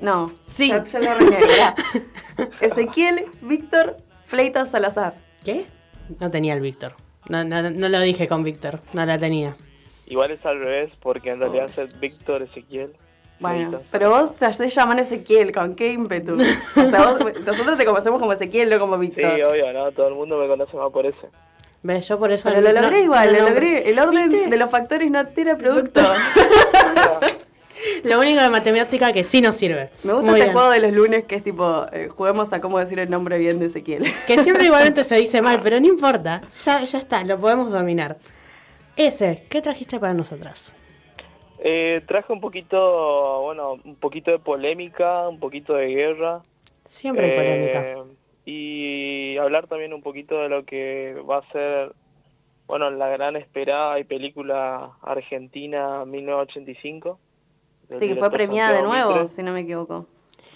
No. Sí. Ya, ya lo arruiné. Ezequiel Víctor Fleitas Salazar. ¿Qué? No tenía el Víctor. No, no, no lo dije con Víctor. No la tenía. Igual es al revés, porque en realidad es Víctor Ezequiel. Bueno, pero vos te hacés llamar Ezequiel, ¿con qué ímpetu? O sea, vos- nosotros te conocemos como Ezequiel, no como Sí, Víctor. obvio, ¿no? Todo el mundo me conoce más por ese. ¿Ves? Yo por eso. Pero lo no- logré no- igual, no lo logré. El orden de los factores no altera producto. Lo único de matemática que sí nos sirve. Me gusta Muy este bien. juego de los lunes que es tipo, eh, juguemos a cómo decir el nombre bien de Ezequiel. Que siempre igualmente se dice mal, pero no importa. Ya, ya está, lo podemos dominar. Ese, ¿qué trajiste para nosotras? Eh, traje un poquito, bueno, un poquito de polémica, un poquito de guerra. Siempre hay Eh, polémica. Y hablar también un poquito de lo que va a ser, bueno, la gran esperada y película argentina 1985. del Sí, que fue premiada de nuevo, Mitre. si no me equivoco.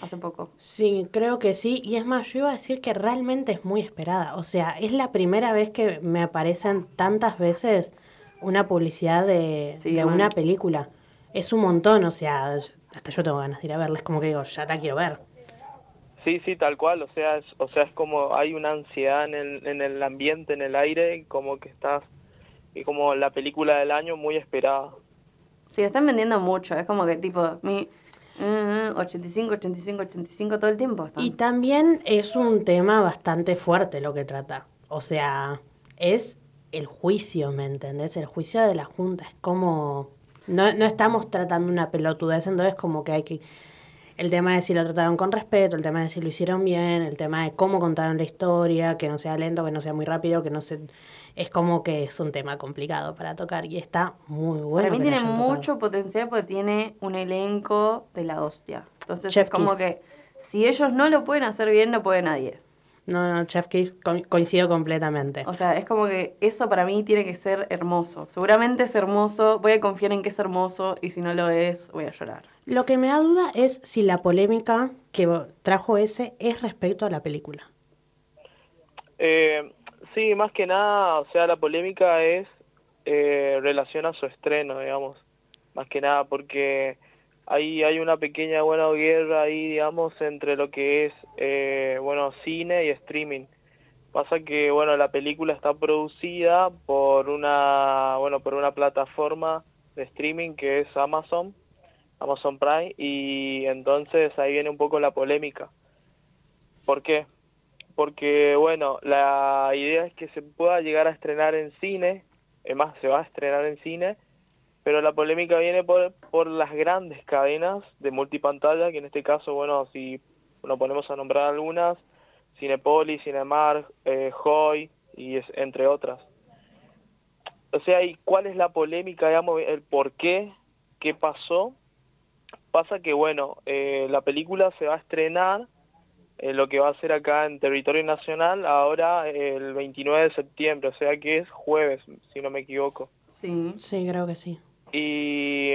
Hace poco. Sí, creo que sí. Y es más, yo iba a decir que realmente es muy esperada. O sea, es la primera vez que me aparecen tantas veces una publicidad de, Sí, de una película. Es un montón, o sea, hasta yo tengo ganas de ir a verla. Es como que digo, ya la quiero ver. Sí, sí, tal cual, o sea, es, o sea, es como hay una ansiedad en el, en el ambiente, en el aire, como que estás, y como la película del año muy esperada. Sí, la están vendiendo mucho. Es como que tipo, mi mm, 85, 85, 85 todo el tiempo. están. Y también es un tema bastante fuerte lo que trata. O sea, es el juicio, ¿me entendés? El juicio de la Junta. Es como... No, no estamos tratando una pelotudez, entonces como que hay que... El tema de si lo trataron con respeto, el tema de si lo hicieron bien, el tema de cómo contaron la historia, que no sea lento, que no sea muy rápido, que no se... Es como que es un tema complicado para tocar y está muy bueno. Para mí tiene tocado. mucho potencial porque tiene un elenco de la hostia. Entonces Chef es como Kiss. que si ellos no lo pueden hacer bien, no puede nadie. No, no, Chef Kiss, co- coincido completamente. O sea, es como que eso para mí tiene que ser hermoso. Seguramente es hermoso, voy a confiar en que es hermoso y si no lo es, voy a llorar. Lo que me da duda es si la polémica que trajo ese es respecto a la película. Eh, sí, más que nada, o sea, la polémica es eh, relación a su estreno, digamos, más que nada, porque hay, hay una pequeña, buena guerra ahí, digamos, entre lo que es, eh, bueno, cine y streaming. Pasa que, bueno, la película está producida por una, bueno, por una plataforma de streaming que es Amazon, Amazon Prime, y entonces ahí viene un poco la polémica. ¿Por qué? Porque, bueno, la idea es que se pueda llegar a estrenar en cine, es más, se va a estrenar en cine, pero la polémica viene por, por las grandes cadenas de multipantalla, que en este caso, bueno, si nos ponemos a nombrar algunas, Cinepolis, Cinemark, eh, Hoy, y es, entre otras. O sea, ¿y cuál es la polémica, digamos, el por qué, qué pasó? Pasa que, bueno, eh, la película se va a estrenar eh, lo que va a ser acá en territorio nacional ahora el 29 de septiembre, o sea que es jueves, si no me equivoco. Sí. Sí, creo que sí. Y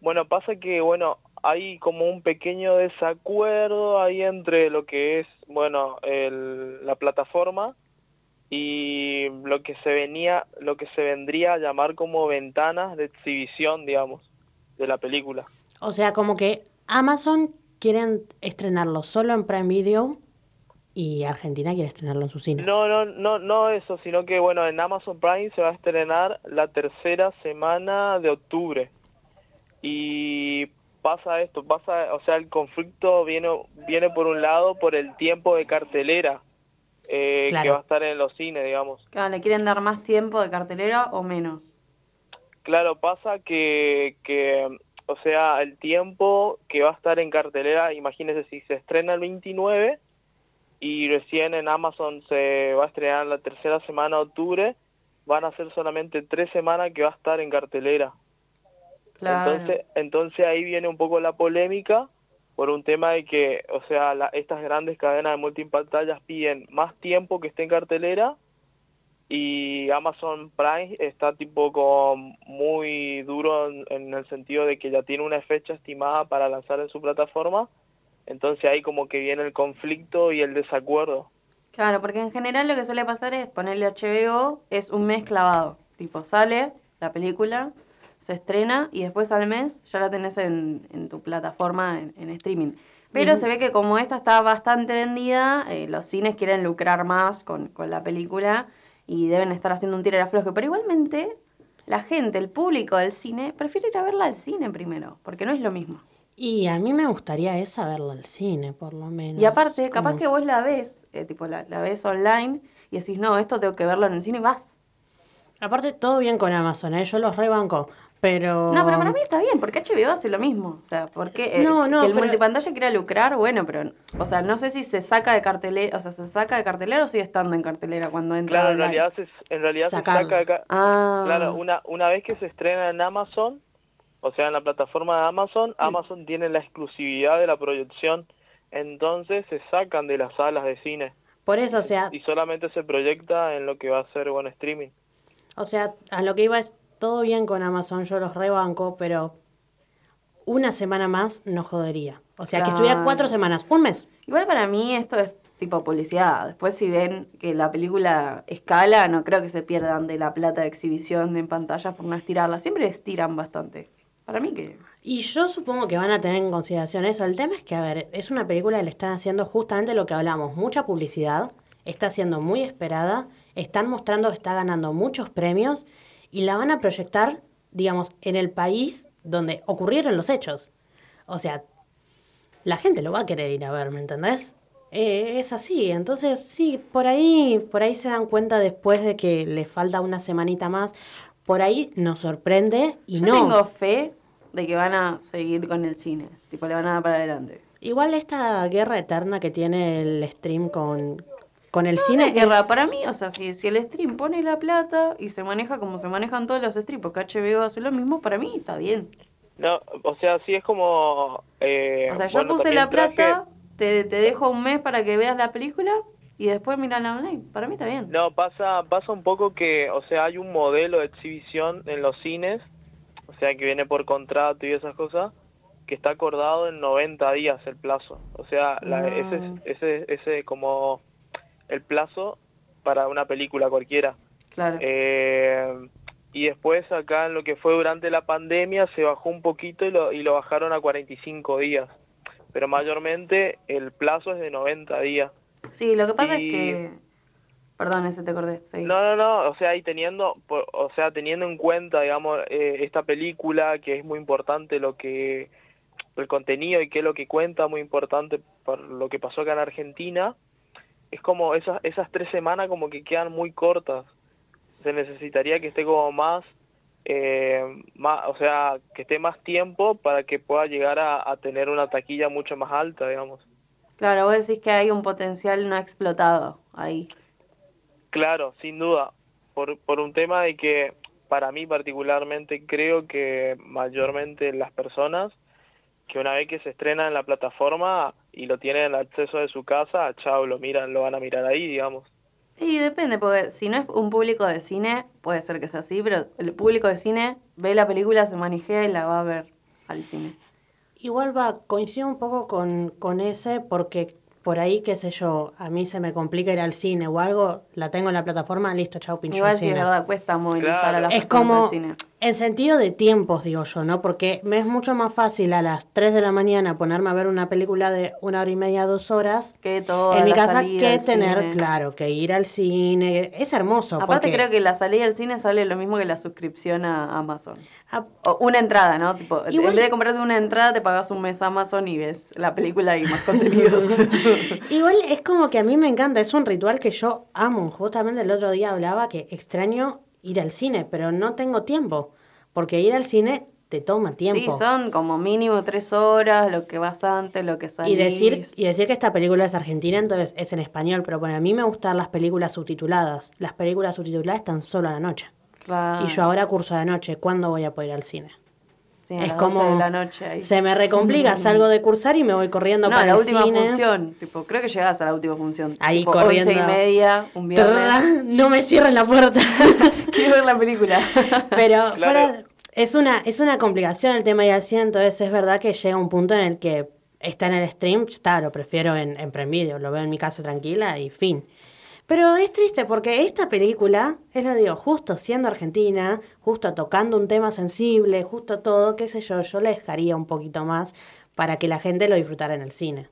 bueno, pasa que, bueno, hay como un pequeño desacuerdo ahí entre lo que es, bueno, el, la plataforma y lo que se venía, lo que se vendría a llamar como ventanas de exhibición, digamos, de la película. O sea, como que Amazon quieren estrenarlo solo en Prime Video y Argentina quiere estrenarlo en su cine. No, no, no, no eso, sino que bueno, en Amazon Prime se va a estrenar la tercera semana de octubre. Y pasa esto, pasa, o sea, el conflicto viene viene por un lado por el tiempo de cartelera eh, que va a estar en los cines, digamos. Claro, ¿le quieren dar más tiempo de cartelera o menos? Claro, pasa que, que, o sea, el tiempo que va a estar en cartelera, imagínese si se estrena el 29 y recién en Amazon se va a estrenar la tercera semana de octubre, van a ser solamente tres semanas que va a estar en cartelera. Claro. Entonces, entonces ahí viene un poco la polémica por un tema de que, o sea, la- estas grandes cadenas de multipantallas piden más tiempo que esté en cartelera y Amazon Prime está tipo con muy duro en, en el sentido de que ya tiene una fecha estimada para lanzar en su plataforma, entonces ahí como que viene el conflicto y el desacuerdo. Claro, porque en general lo que suele pasar es ponerle HBO, es un mes clavado. Tipo, sale la película, se estrena y después al mes ya la tenés en, en tu plataforma en, en streaming. Pero se ve que como esta está bastante vendida, eh, los cines quieren lucrar más con, con la película y deben estar haciendo un tiro de afloje. Pero igualmente, la gente, el público del cine, prefiere ir a verla al cine primero, porque no es lo mismo. Y a mí me gustaría esa verla al cine, por lo menos. Y aparte, capaz Como- que vos la ves, eh, tipo la, la ves online y decís, no, esto tengo que verlo en el cine y vas. Aparte, todo bien con Amazon, ¿eh? Yo los rebanco, pero... No, pero para mí está bien, porque HBO hace lo mismo. O sea, porque No, no, que el pero- multipantalla quiera lucrar, bueno, pero, o sea, no sé si se saca de cartelera, o sea, se saca de cartelera o sigue estando en cartelera cuando entra Claro, en realidad se, en realidad se saca acá. Ah. Claro, una, una vez que se estrena en Amazon, o sea, en la plataforma de Amazon, Amazon tiene la exclusividad de la proyección, entonces se sacan de las salas de cine Por eso, o sea, y solamente se proyecta en lo que va a ser bueno streaming. o sea, a lo que iba es todo bien con Amazon, yo los rebanco, pero una semana más no jodería. O sea, que estuviera cuatro semanas, un mes. Igual para mí esto es tipo publicidad. Después si ven que la película escala, no creo que se pierdan de la plata de exhibición en pantallas por no estirarla. Siempre estiran bastante. Para mí que... Y yo supongo que van a tener en consideración eso. El tema es que, a ver, es una película que le están haciendo justamente lo que hablamos, mucha publicidad, está siendo muy esperada, están mostrando que está ganando muchos premios y la van a proyectar, digamos, en el país donde ocurrieron los hechos. O sea, la gente lo va a querer ir a ver, ¿me entendés? Eh, es así, entonces sí, por ahí, por ahí se dan cuenta después de que le falta una semanita más, por ahí nos sorprende y Yo no. tengo fe de que van a seguir con el cine. Tipo, le van a dar para adelante. Igual esta guerra eterna que tiene el stream con, con el No, cine no es guerra. es- Para mí, o sea, si, si el stream pone la plata y se maneja como se manejan todos los streams, porque HBO hace lo mismo, para mí está bien. No, o sea, sí es como... eh, O sea, yo bueno, puse la traje- plata, te, te dejo un mes para que veas la película y después mirala online. Para mí está bien. No, pasa, pasa un poco que, o sea, hay un modelo de exhibición en los cines, sea, que viene por contrato y esas cosas, que está acordado en 90 días el plazo. O sea, la- Ah. ese, es- ese, ese como el plazo para una película cualquiera. Claro. Eh, y después acá en lo que fue durante la pandemia se bajó un poquito y lo, y lo bajaron a 45 días. Pero mayormente el plazo es de 90 días. Sí, lo que pasa Y- es que... Perdón, ese te acordé. seguí. No, no, no, o sea, y teniendo, por- o sea, teniendo en cuenta, digamos, eh, esta película que es muy importante lo que el contenido y qué es lo que cuenta, muy importante por lo que pasó acá en Argentina, es como esas esas tres semanas como que quedan muy cortas. Se necesitaría que esté como más, eh, más, o sea, que esté más tiempo para que pueda llegar a, a tener una taquilla mucho más alta, digamos. Claro, vos decís que hay un potencial no explotado ahí. Claro, sin duda. Por, por un tema de que para mí particularmente creo que mayormente las personas que una vez que se estrena en la plataforma y lo tienen al acceso de su casa, chao, lo miran, lo van a mirar ahí, digamos. Y depende, porque si no es un público de cine, puede ser que sea así, pero el público de cine ve la película, se manijea y la va a ver al cine. Igual va, coincido un poco con, con ese porque por ahí, qué sé yo, a mí se me complica ir al cine o algo, la tengo en la plataforma, listo, chao, pincho Igual al si es verdad, cuesta movilizar a las Es personas como al cine. En sentido de tiempos, digo yo, ¿no? Porque me es mucho más fácil a las 3 de la mañana ponerme a ver una película de una hora y media, dos horas Que toda en mi casa que tener, cine. claro, que ir al cine. Es hermoso. Aparte porque creo que la salida al cine sale lo mismo que la suscripción a Amazon. O una entrada, ¿no? Tipo, Igual- en vez de comprarte una entrada, te pagas un mes Amazon y ves la película y más contenidos. Igual es como que a mí me encanta, es un ritual que yo amo. Justamente el otro día hablaba que extraño ir al cine, pero no tengo tiempo. Porque ir al cine te toma tiempo. Sí, son como mínimo tres horas, lo que vas antes, lo que salís. Y decir, y decir que esta película es argentina, entonces es en español, pero bueno, a mí me gustan las películas subtituladas. Las películas subtituladas están solo a la noche. Claro. Y yo ahora curso de noche, ¿cuándo voy a poder ir al cine? Sí, a es las como 12 de la noche ahí. se me recomplica, salgo de cursar y me voy corriendo No, para la el última cine. función. Tipo, creo que llegás a la última función. Ahí Tipo, corriendo. Once y media, un viernes. Trrr, No me cierren la puerta. Quiero ver la película. Pero fuera- es una es una complicación el tema de cine, entonces es verdad que llega un punto en el que está en el stream, está, lo prefiero en, en Prime Video, lo veo en mi casa tranquila y fin. Pero es triste porque esta película, es lo digo, justo siendo argentina, justo tocando un tema sensible, justo todo, qué sé yo, yo le dejaría un poquito más para que la gente lo disfrutara en el cine.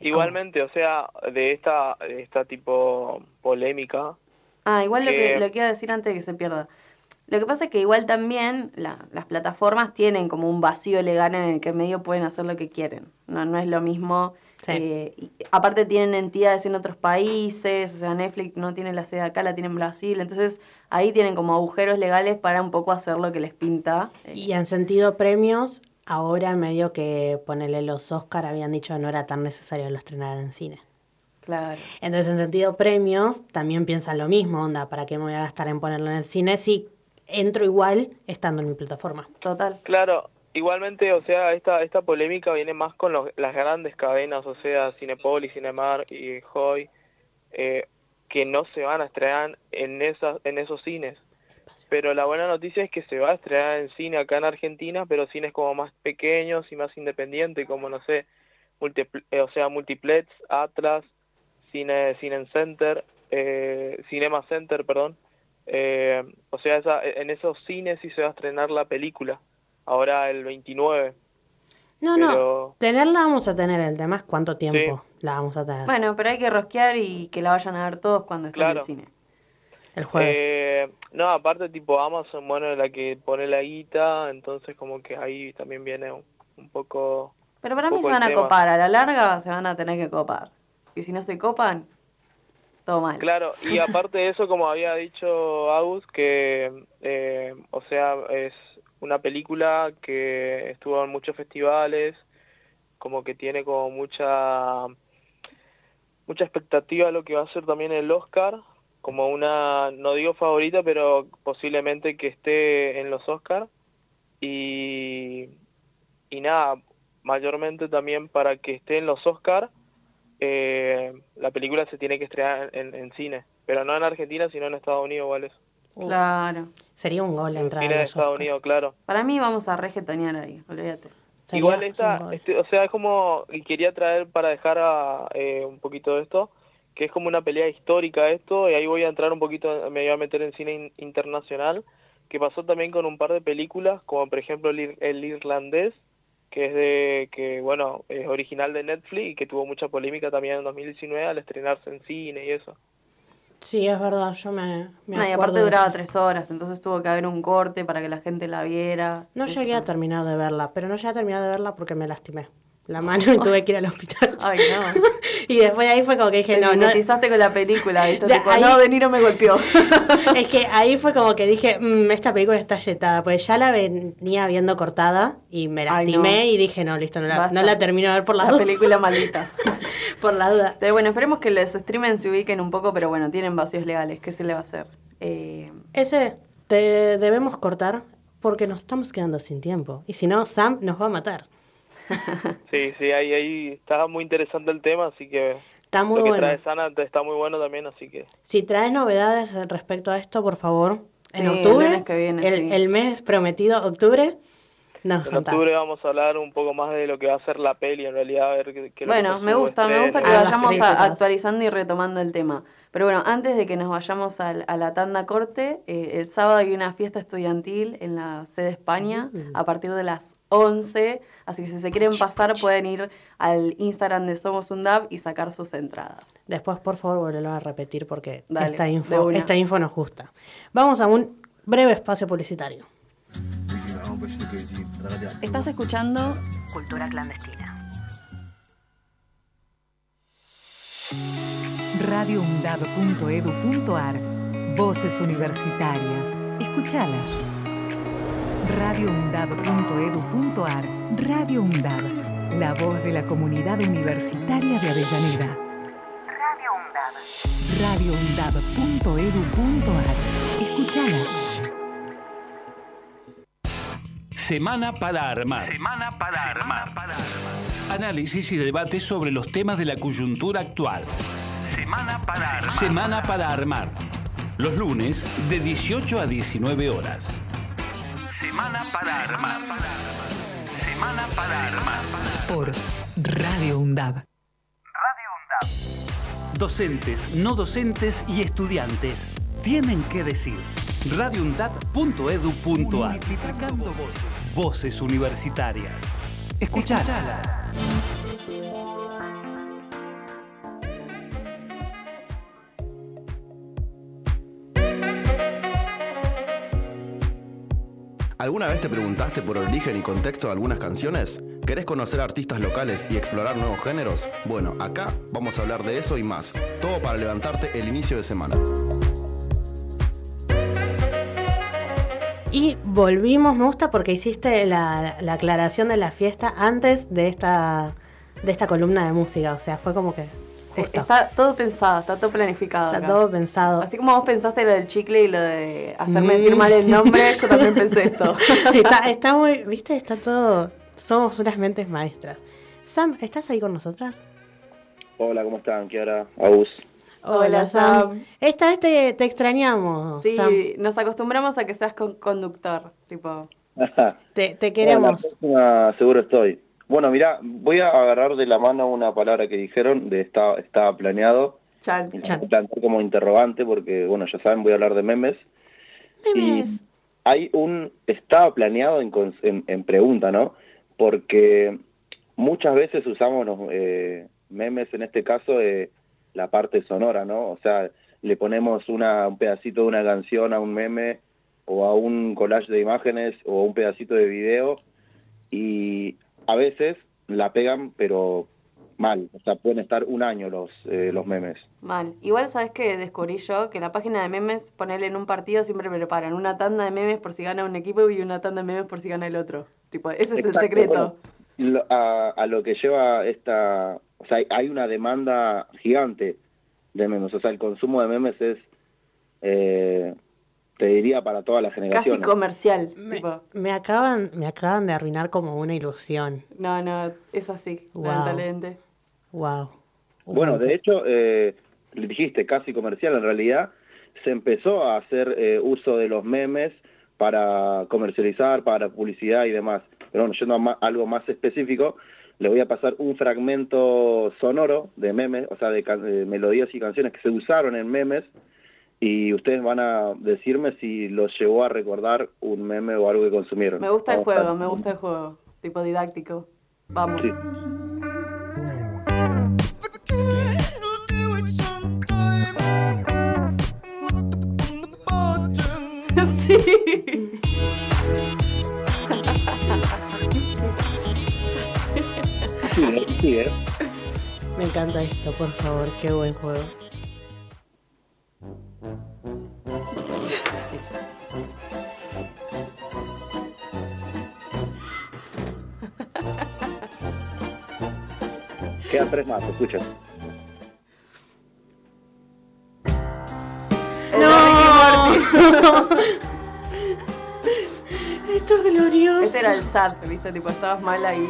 Igualmente, o sea, de esta, de esta tipo polémica, Ah, igual lo que, Eh, lo que a decir antes de que se pierda. Lo que pasa es que igual también la- las plataformas tienen como un vacío legal en el que medio pueden hacer lo que quieren. No, no es lo mismo. Eh, y aparte tienen entidades en otros países, o sea, Netflix no tiene la sede acá, la tiene en Brasil. Entonces ahí tienen como agujeros legales para un poco hacer lo que les pinta. Y en sentido premios, ahora medio que ponerle los Oscar habían dicho que no era tan necesario que lo estrenaran en cine. Claro. Entonces, en sentido premios, también piensan lo mismo, onda, ¿para qué me voy a gastar en ponerlo en el cine si entro igual estando en mi plataforma? Total. Claro, igualmente, o sea, esta esta polémica viene más con los- las grandes cadenas, o sea, Cinepolis, Cinemark y Hoy, eh, que no se van a estrenar en esas en esos cines. Pero la buena noticia es que se va a estrenar en cine acá en Argentina, pero cines como más pequeños y más independientes, como no sé, multipl- eh, o sea, Multiplex, Atlas, Cine Cine Center, eh, Cinema Center, perdón. Eh, o sea, esa, en esos cines sí se va a estrenar la película, ahora el 29. No, no, Pero- tenerla vamos a tener, el tema es cuánto tiempo la vamos a tener. Bueno, pero hay que rosquear y que la vayan a ver todos cuando estén en Claro. el cine. El jueves. Eh, no, aparte tipo Amazon, bueno, es la que pone la guita, entonces como que ahí también viene un, un poco... Pero para mí se van a tema. copar, a la larga se van a tener que copar. Y si no se copan, todo mal. Claro, y aparte de eso, como había dicho Agus, que, eh, o sea, es una película que estuvo en muchos festivales, como que tiene como mucha mucha expectativa a lo que va a ser también el Oscar, como una, no digo favorita, pero posiblemente que esté en los Oscar. Y, y nada, mayormente también para que esté en los Oscar, eh, la película se tiene que estrenar en, en cine, pero no en Argentina, sino en Estados Unidos, ¿vale? Claro. Sería un gol entrar los Estados Oscar. Unidos, claro. Para mí vamos a regetonear ahí, olvídate. Igual esta, este, o sea, es como, y quería traer para dejar a, eh, un poquito de esto, que es como una pelea histórica esto, y ahí voy a entrar un poquito, me voy a meter en cine in- internacional, que pasó también con un par de películas, como por ejemplo el, ir- el irlandés, que es de, que bueno, es original de Netflix y que tuvo mucha polémica también en 2019 al estrenarse en cine y eso. Sí, es verdad, yo me, me No, y aparte duraba tres horas, entonces tuvo que haber un corte para que la gente la viera. No Eso llegué a terminar de verla, pero no llegué a terminar de verla porque me lastimé la mano y tuve que ir al hospital. Ay, no. Y después de ahí fue como que dije, Te no, no. con la película, ¿viste? Tipo, ahí- no, De Niro me golpeó. Es que ahí fue como que dije, "Mm, esta película está yetada, pues ya la venía viendo cortada y me Ay, lastimé no. y dije, no, listo, no la, no la termino de ver por la, La película maldita. Por la duda. Pero bueno, esperemos que los streamers se ubiquen un poco, pero bueno, tienen vacíos legales, ¿qué se le va a hacer? Eh, Ese te debemos cortar porque nos estamos quedando sin tiempo. Y si no, Sam nos va a matar. Sí, sí, ahí, ahí está muy interesante el tema, así que Está muy lo que bueno. trae Sana está muy bueno también, así que Si traes novedades respecto a esto, por favor, en Sí, el octubre, lunes que viene, el, sí. el mes prometido, octubre, en contás. octubre vamos a hablar un poco más de lo que va a ser la peli, en realidad, a ver qué, qué lo Bueno, me gusta, me gusta que vayamos a- actualizando y retomando el tema. Pero bueno, antes de que nos vayamos a, la tanda corte, eh, el sábado hay una fiesta estudiantil en la sede España a partir de las 11. Así que si se quieren pasar, pueden ir al Instagram de Somos un DAB y sacar sus entradas. Después, por favor, volvelo a repetir porque Dale, esta, info, esta info nos gusta. Vamos a un breve espacio publicitario. Estás escuchando Cultura clandestina. radioundab.edu.ar Voces universitarias. Escuchalas. radioundab.edu.ar Radio Undab. La voz de la comunidad universitaria de Avellaneda. Radio UNDAB. radioundab.edu.ar Escuchala. Semana para armar. Semana para armar. Análisis y debate sobre los temas de la coyuntura actual. Semana para armar. Semana para armar. Los lunes de 18 a 19 horas. Semana para armar. Semana para armar. Por Radio Undab. Radio UNDAB. Docentes, no docentes y estudiantes tienen que decir. radioundab.edu.ar Multiplicando voces. Voces universitarias. Escuchalas. ¿Alguna vez te preguntaste por origen y contexto de algunas canciones? ¿Querés conocer artistas locales y explorar nuevos géneros? Bueno, acá vamos a hablar de eso y más. Todo para levantarte el inicio de semana. Y volvimos, me gusta porque hiciste la, la aclaración de la fiesta antes de esta, de esta columna de música. O sea, fue como que Eh, Está todo pensado, está todo planificado. está acá. todo pensado. Así como vos pensaste lo del chicle y lo de hacerme Mm. decir mal el nombre, yo también pensé esto. está, está muy, viste, está todo. Somos unas mentes maestras. Sam, ¿estás ahí con nosotras? Hola, ¿cómo están? Kiara, Agus. Hola, Sam. Esta vez te, te extrañamos. Sí, Sam. nos acostumbramos a que seas con- conductor, tipo. Te, te queremos. La próxima seguro estoy. Bueno, mira, voy a agarrar de la mano una palabra que dijeron de estaba, estaba planeado. Chan, a plantear como interrogante porque, bueno, ya saben, voy a hablar de memes. Memes. Y hay un estaba planeado en, en, en pregunta, ¿no? Porque muchas veces usamos los eh, memes, en este caso, eh, la parte sonora, ¿no? O sea, le ponemos una, un pedacito de una canción a un meme o a un collage de imágenes o a un pedacito de video y a veces la pegan, pero mal. O sea, pueden estar un año los, eh, los memes. Mal. Igual sabes que descubrí yo que la página de memes, ponerle en un partido, siempre preparan una tanda de memes por si gana un equipo y una tanda de memes por si gana el otro. Tipo, ese es el secreto. bueno, lo- a, a lo que lleva esta, o sea, hay- una demanda gigante de memes, o sea, el consumo de memes es, eh, te diría, para toda la generación. Casi comercial. Me, tipo. me acaban, me acaban de arruinar como una ilusión. No, no, es así, Wow. lamentablemente. Wow. Bueno, de hecho, eh, le dijiste casi comercial, en realidad se empezó a hacer eh, uso de los memes para comercializar, para publicidad y demás. Pero bueno, yendo a ma- algo más específico, le voy a pasar un fragmento sonoro de memes, o sea, de, de melodías y canciones que se usaron en memes, y ustedes van a decirme si los llevó a recordar un meme o algo que consumieron. Me gusta el juego, me gusta el juego. Tipo didáctico. Vamos. Sí. sí. Sigue, sigue. Me encanta esto, por favor, qué buen juego. Quedan tres más, escuchen. ¡No! Santo glorioso. Este era el SAT, ¿viste? Tipo, estabas mal ahí.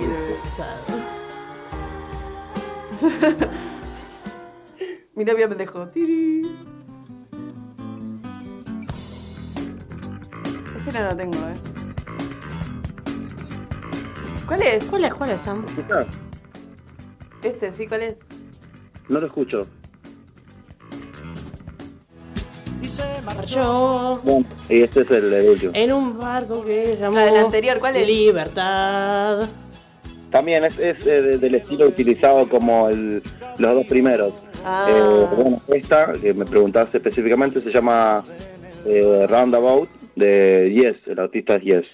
Mira, mira, pendejo. Tiri. Este no lo tengo, ¿eh? ¿Cuál es? ¿Cuál es? ¿Cuál es, Sam? Este, sí, ¿cuál es? No lo escucho. Y se marchó Bueno, y este es el, el último. en un barco que llamó Ah, el anterior, ¿cuál es? Libertad. También es, es, eh, de- del estilo utilizado como el- los dos primeros. Ah. Eh, bueno, esta, que me preguntaste específicamente, se llama eh, Roundabout de Yes, el artista es Yes.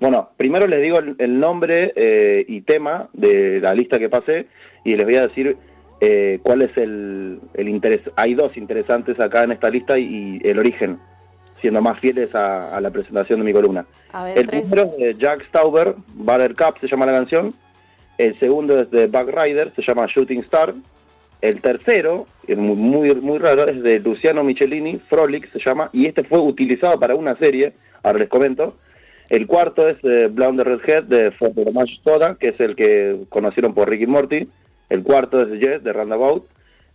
Bueno, primero les digo el, el nombre eh, y tema de la lista que pasé y les voy a decir eh, cuál es el, el interés. Hay dos interesantes acá en esta lista y, y el origen, siendo más fieles a, a la presentación de mi columna. A ver, El tres. primero es de Jack Stauber, Buttercup se llama la canción. El segundo es de Back Rider, se llama Shooting Star. El tercero, muy, muy, muy raro, es de Luciano Michelini, Frolic se llama, y este fue utilizado para una serie, ahora les comento. El cuarto es de Blonde Redhead de For the Damage Soda, que es el que conocieron por Ricky Morty. El cuarto es de Yes, de Roundabout.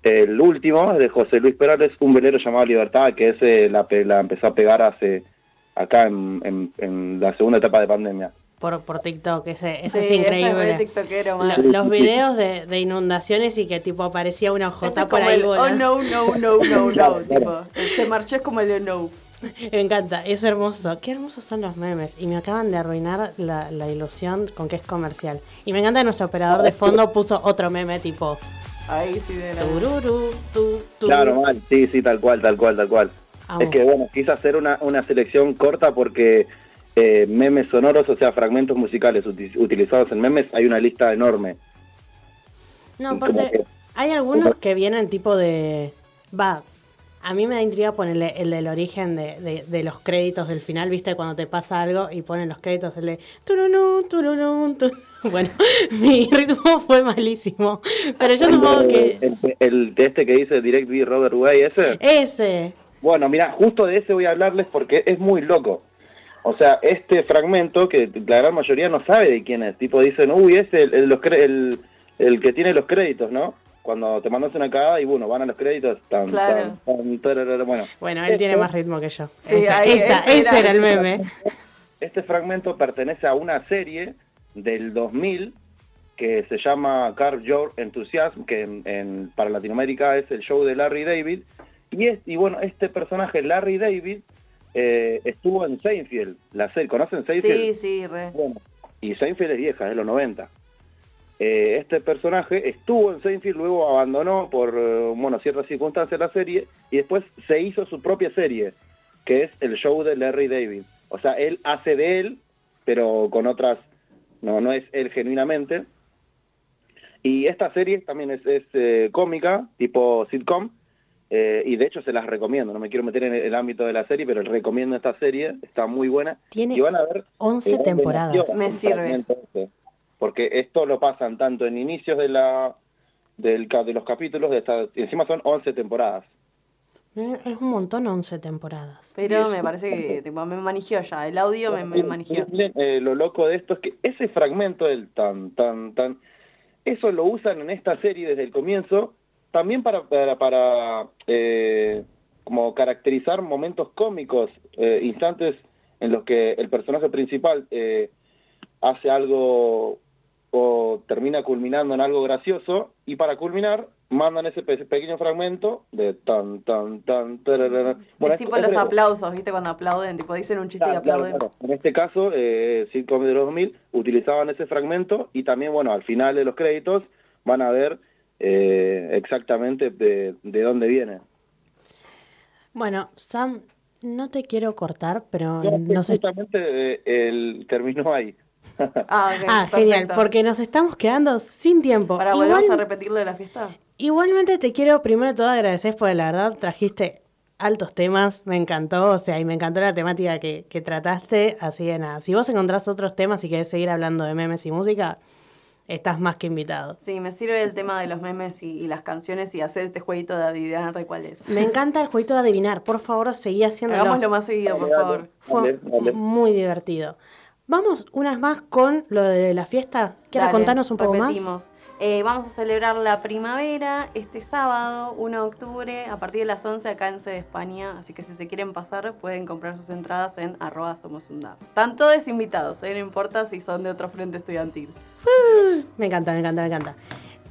El último es de José Luis Perales, un velero llamado Libertad, que ese la, pe- la empezó a pegar hace acá en, en- en la segunda etapa de pandemia. Por, por TikTok, ese, ese Sí, es ese es increíble. re tiktokero, Lo- man. los videos de, de inundaciones y que tipo aparecía una Ese hojota es por ahí. el, oh no, no, no, no, no, tipo, se marchó es como el oh no. Me encanta, es hermoso. Qué hermosos son los memes. Y me acaban de arruinar la, la ilusión con que es comercial. Y me encanta que nuestro operador de fondo puso otro meme tipo Ahí sí de la... tururu, tu, tu. Claro, mal, sí, sí, tal cual, tal cual, tal cual. Amo. Es que bueno, quise hacer una, una selección corta porque eh, memes sonoros, o sea, fragmentos musicales uti- utilizados en memes, hay una lista enorme. No, Como aparte, que- hay algunos que vienen tipo de. Va, a mí me da intriga ponerle el del origen de, de, de los créditos del final, ¿viste? Cuando te pasa algo y ponen los créditos el de. tururú, tururú, tu- Bueno, mi ritmo fue malísimo. Pero yo supongo que. El, el de este que dice Direct B. Robert Way, ese. Ese. Bueno, mira, justo de ese voy a hablarles porque es muy loco. O sea, este fragmento que la gran mayoría no sabe de quién es. Tipo, dicen, uy, es el, el, los cre- el, el que tiene los créditos, ¿no? Cuando te mandas una cagada y bueno, van a los créditos. Tan, Claro. tan, tan, tararara, bueno, Bueno, él tiene Este- más ritmo que yo. Sí, Esa- ahí, esa- ese ese era. era el meme. Este fragmento pertenece a una serie del 2000 que se llama Carve Your Enthusiasm, que en- en- para Latinoamérica es el show de Larry David. Y, es, y bueno, este personaje, Larry David, eh, estuvo en Seinfeld, la. ¿Conocen Seinfeld? Sí, sí, re. Bueno, y Seinfeld es vieja, es de los 90. Eh, este personaje estuvo en Seinfeld, luego abandonó por eh, bueno, ciertas circunstancias la serie y después se hizo su propia serie, que es el show de Larry David. O sea, él hace de él, pero con otras, no, no es él genuinamente. Y esta serie también es, es, eh, cómica, tipo sitcom, eh, y de hecho se las recomiendo. No me quiero meter en el, el ámbito de la serie, pero recomiendo esta serie, está muy buena. Tiene y van a ver 11 de dónde temporadas. Me sirve. Porque esto lo pasan tanto en inicios de la del, ca- de los capítulos, de esta, y encima son 11 temporadas. Eh, Es un montón 11 temporadas. Pero me parece que tipo, me manigió ya, el audio me, me manigió. Eh, lo loco de esto es que ese fragmento del tan, tan, tan, eso lo usan en esta serie desde el comienzo, también para, para, para eh, como caracterizar momentos cómicos, eh, instantes en los que el personaje principal eh, hace algo o termina culminando en algo gracioso y para culminar mandan ese pe- pequeño fragmento de tan tan tan tararara. Bueno, es tipo esto- los aplausos, ¿viste? Cuando aplauden, tipo dicen un chiste Claro, aplauden. claro. En este caso, eh, sitcom de los 2000 utilizaban ese fragmento y también, bueno, al final de los créditos van a ver eh, exactamente de, de dónde viene. Bueno, Sam, no te quiero cortar, pero No, nos est- justamente eh, el terminó ahí. Ah, Ah, genial, porque nos estamos quedando sin tiempo. Para Igual- volvemos a repetirlo de la fiesta. Igualmente te quiero primero todo agradecer porque la verdad trajiste altos temas, me encantó, o sea, y me encantó la temática que, que trataste, así que nada, si vos encontrás otros temas y querés seguir hablando de memes y música, estás más que invitado. Sí, me sirve el tema de los memes y, y las canciones y hacer este jueguito de adivinar de cuál es. Me encanta el jueguito de adivinar, por favor, seguí haciéndolo. Hagámoslo más seguido, por favor. Fue muy divertido. Vamos unas más con lo de la fiesta. ¿Quieres contarnos un poco más? Eh, vamos a celebrar la primavera este sábado, 1 de octubre, a partir de las 11 acá en Sede España. Así que si se quieren pasar, pueden comprar sus entradas en arroba somos un DAP. Están todos invitados, ¿eh? no importa si son de otro frente estudiantil. Me encanta, me encanta, me encanta.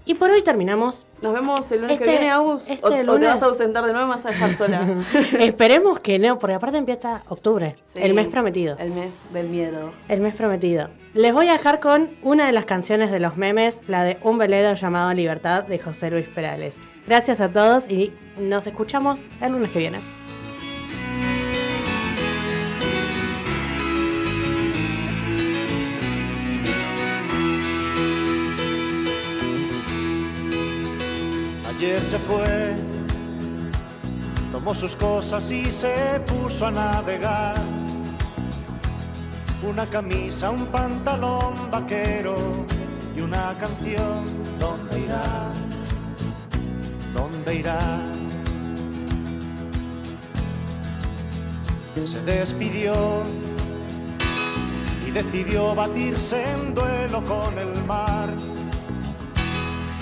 Y por hoy terminamos. Nos vemos el lunes Este- que viene, Agus. este o, o te vas a ausentar de nuevo y vas a dejar sola. Esperemos que no, porque aparte empieza octubre, Sí, el mes prometido. El mes del miedo. El mes prometido. Les voy a dejar con una de las canciones de los memes, la de Un velero llamado Libertad de José Luis Perales. Gracias a todos y nos escuchamos el lunes que viene. Ayer se fue, tomó sus cosas y se puso a navegar. Una camisa, un pantalón vaquero y una canción. ¿Dónde irá? ¿Dónde irá? Se despidió y decidió batirse en duelo con el mar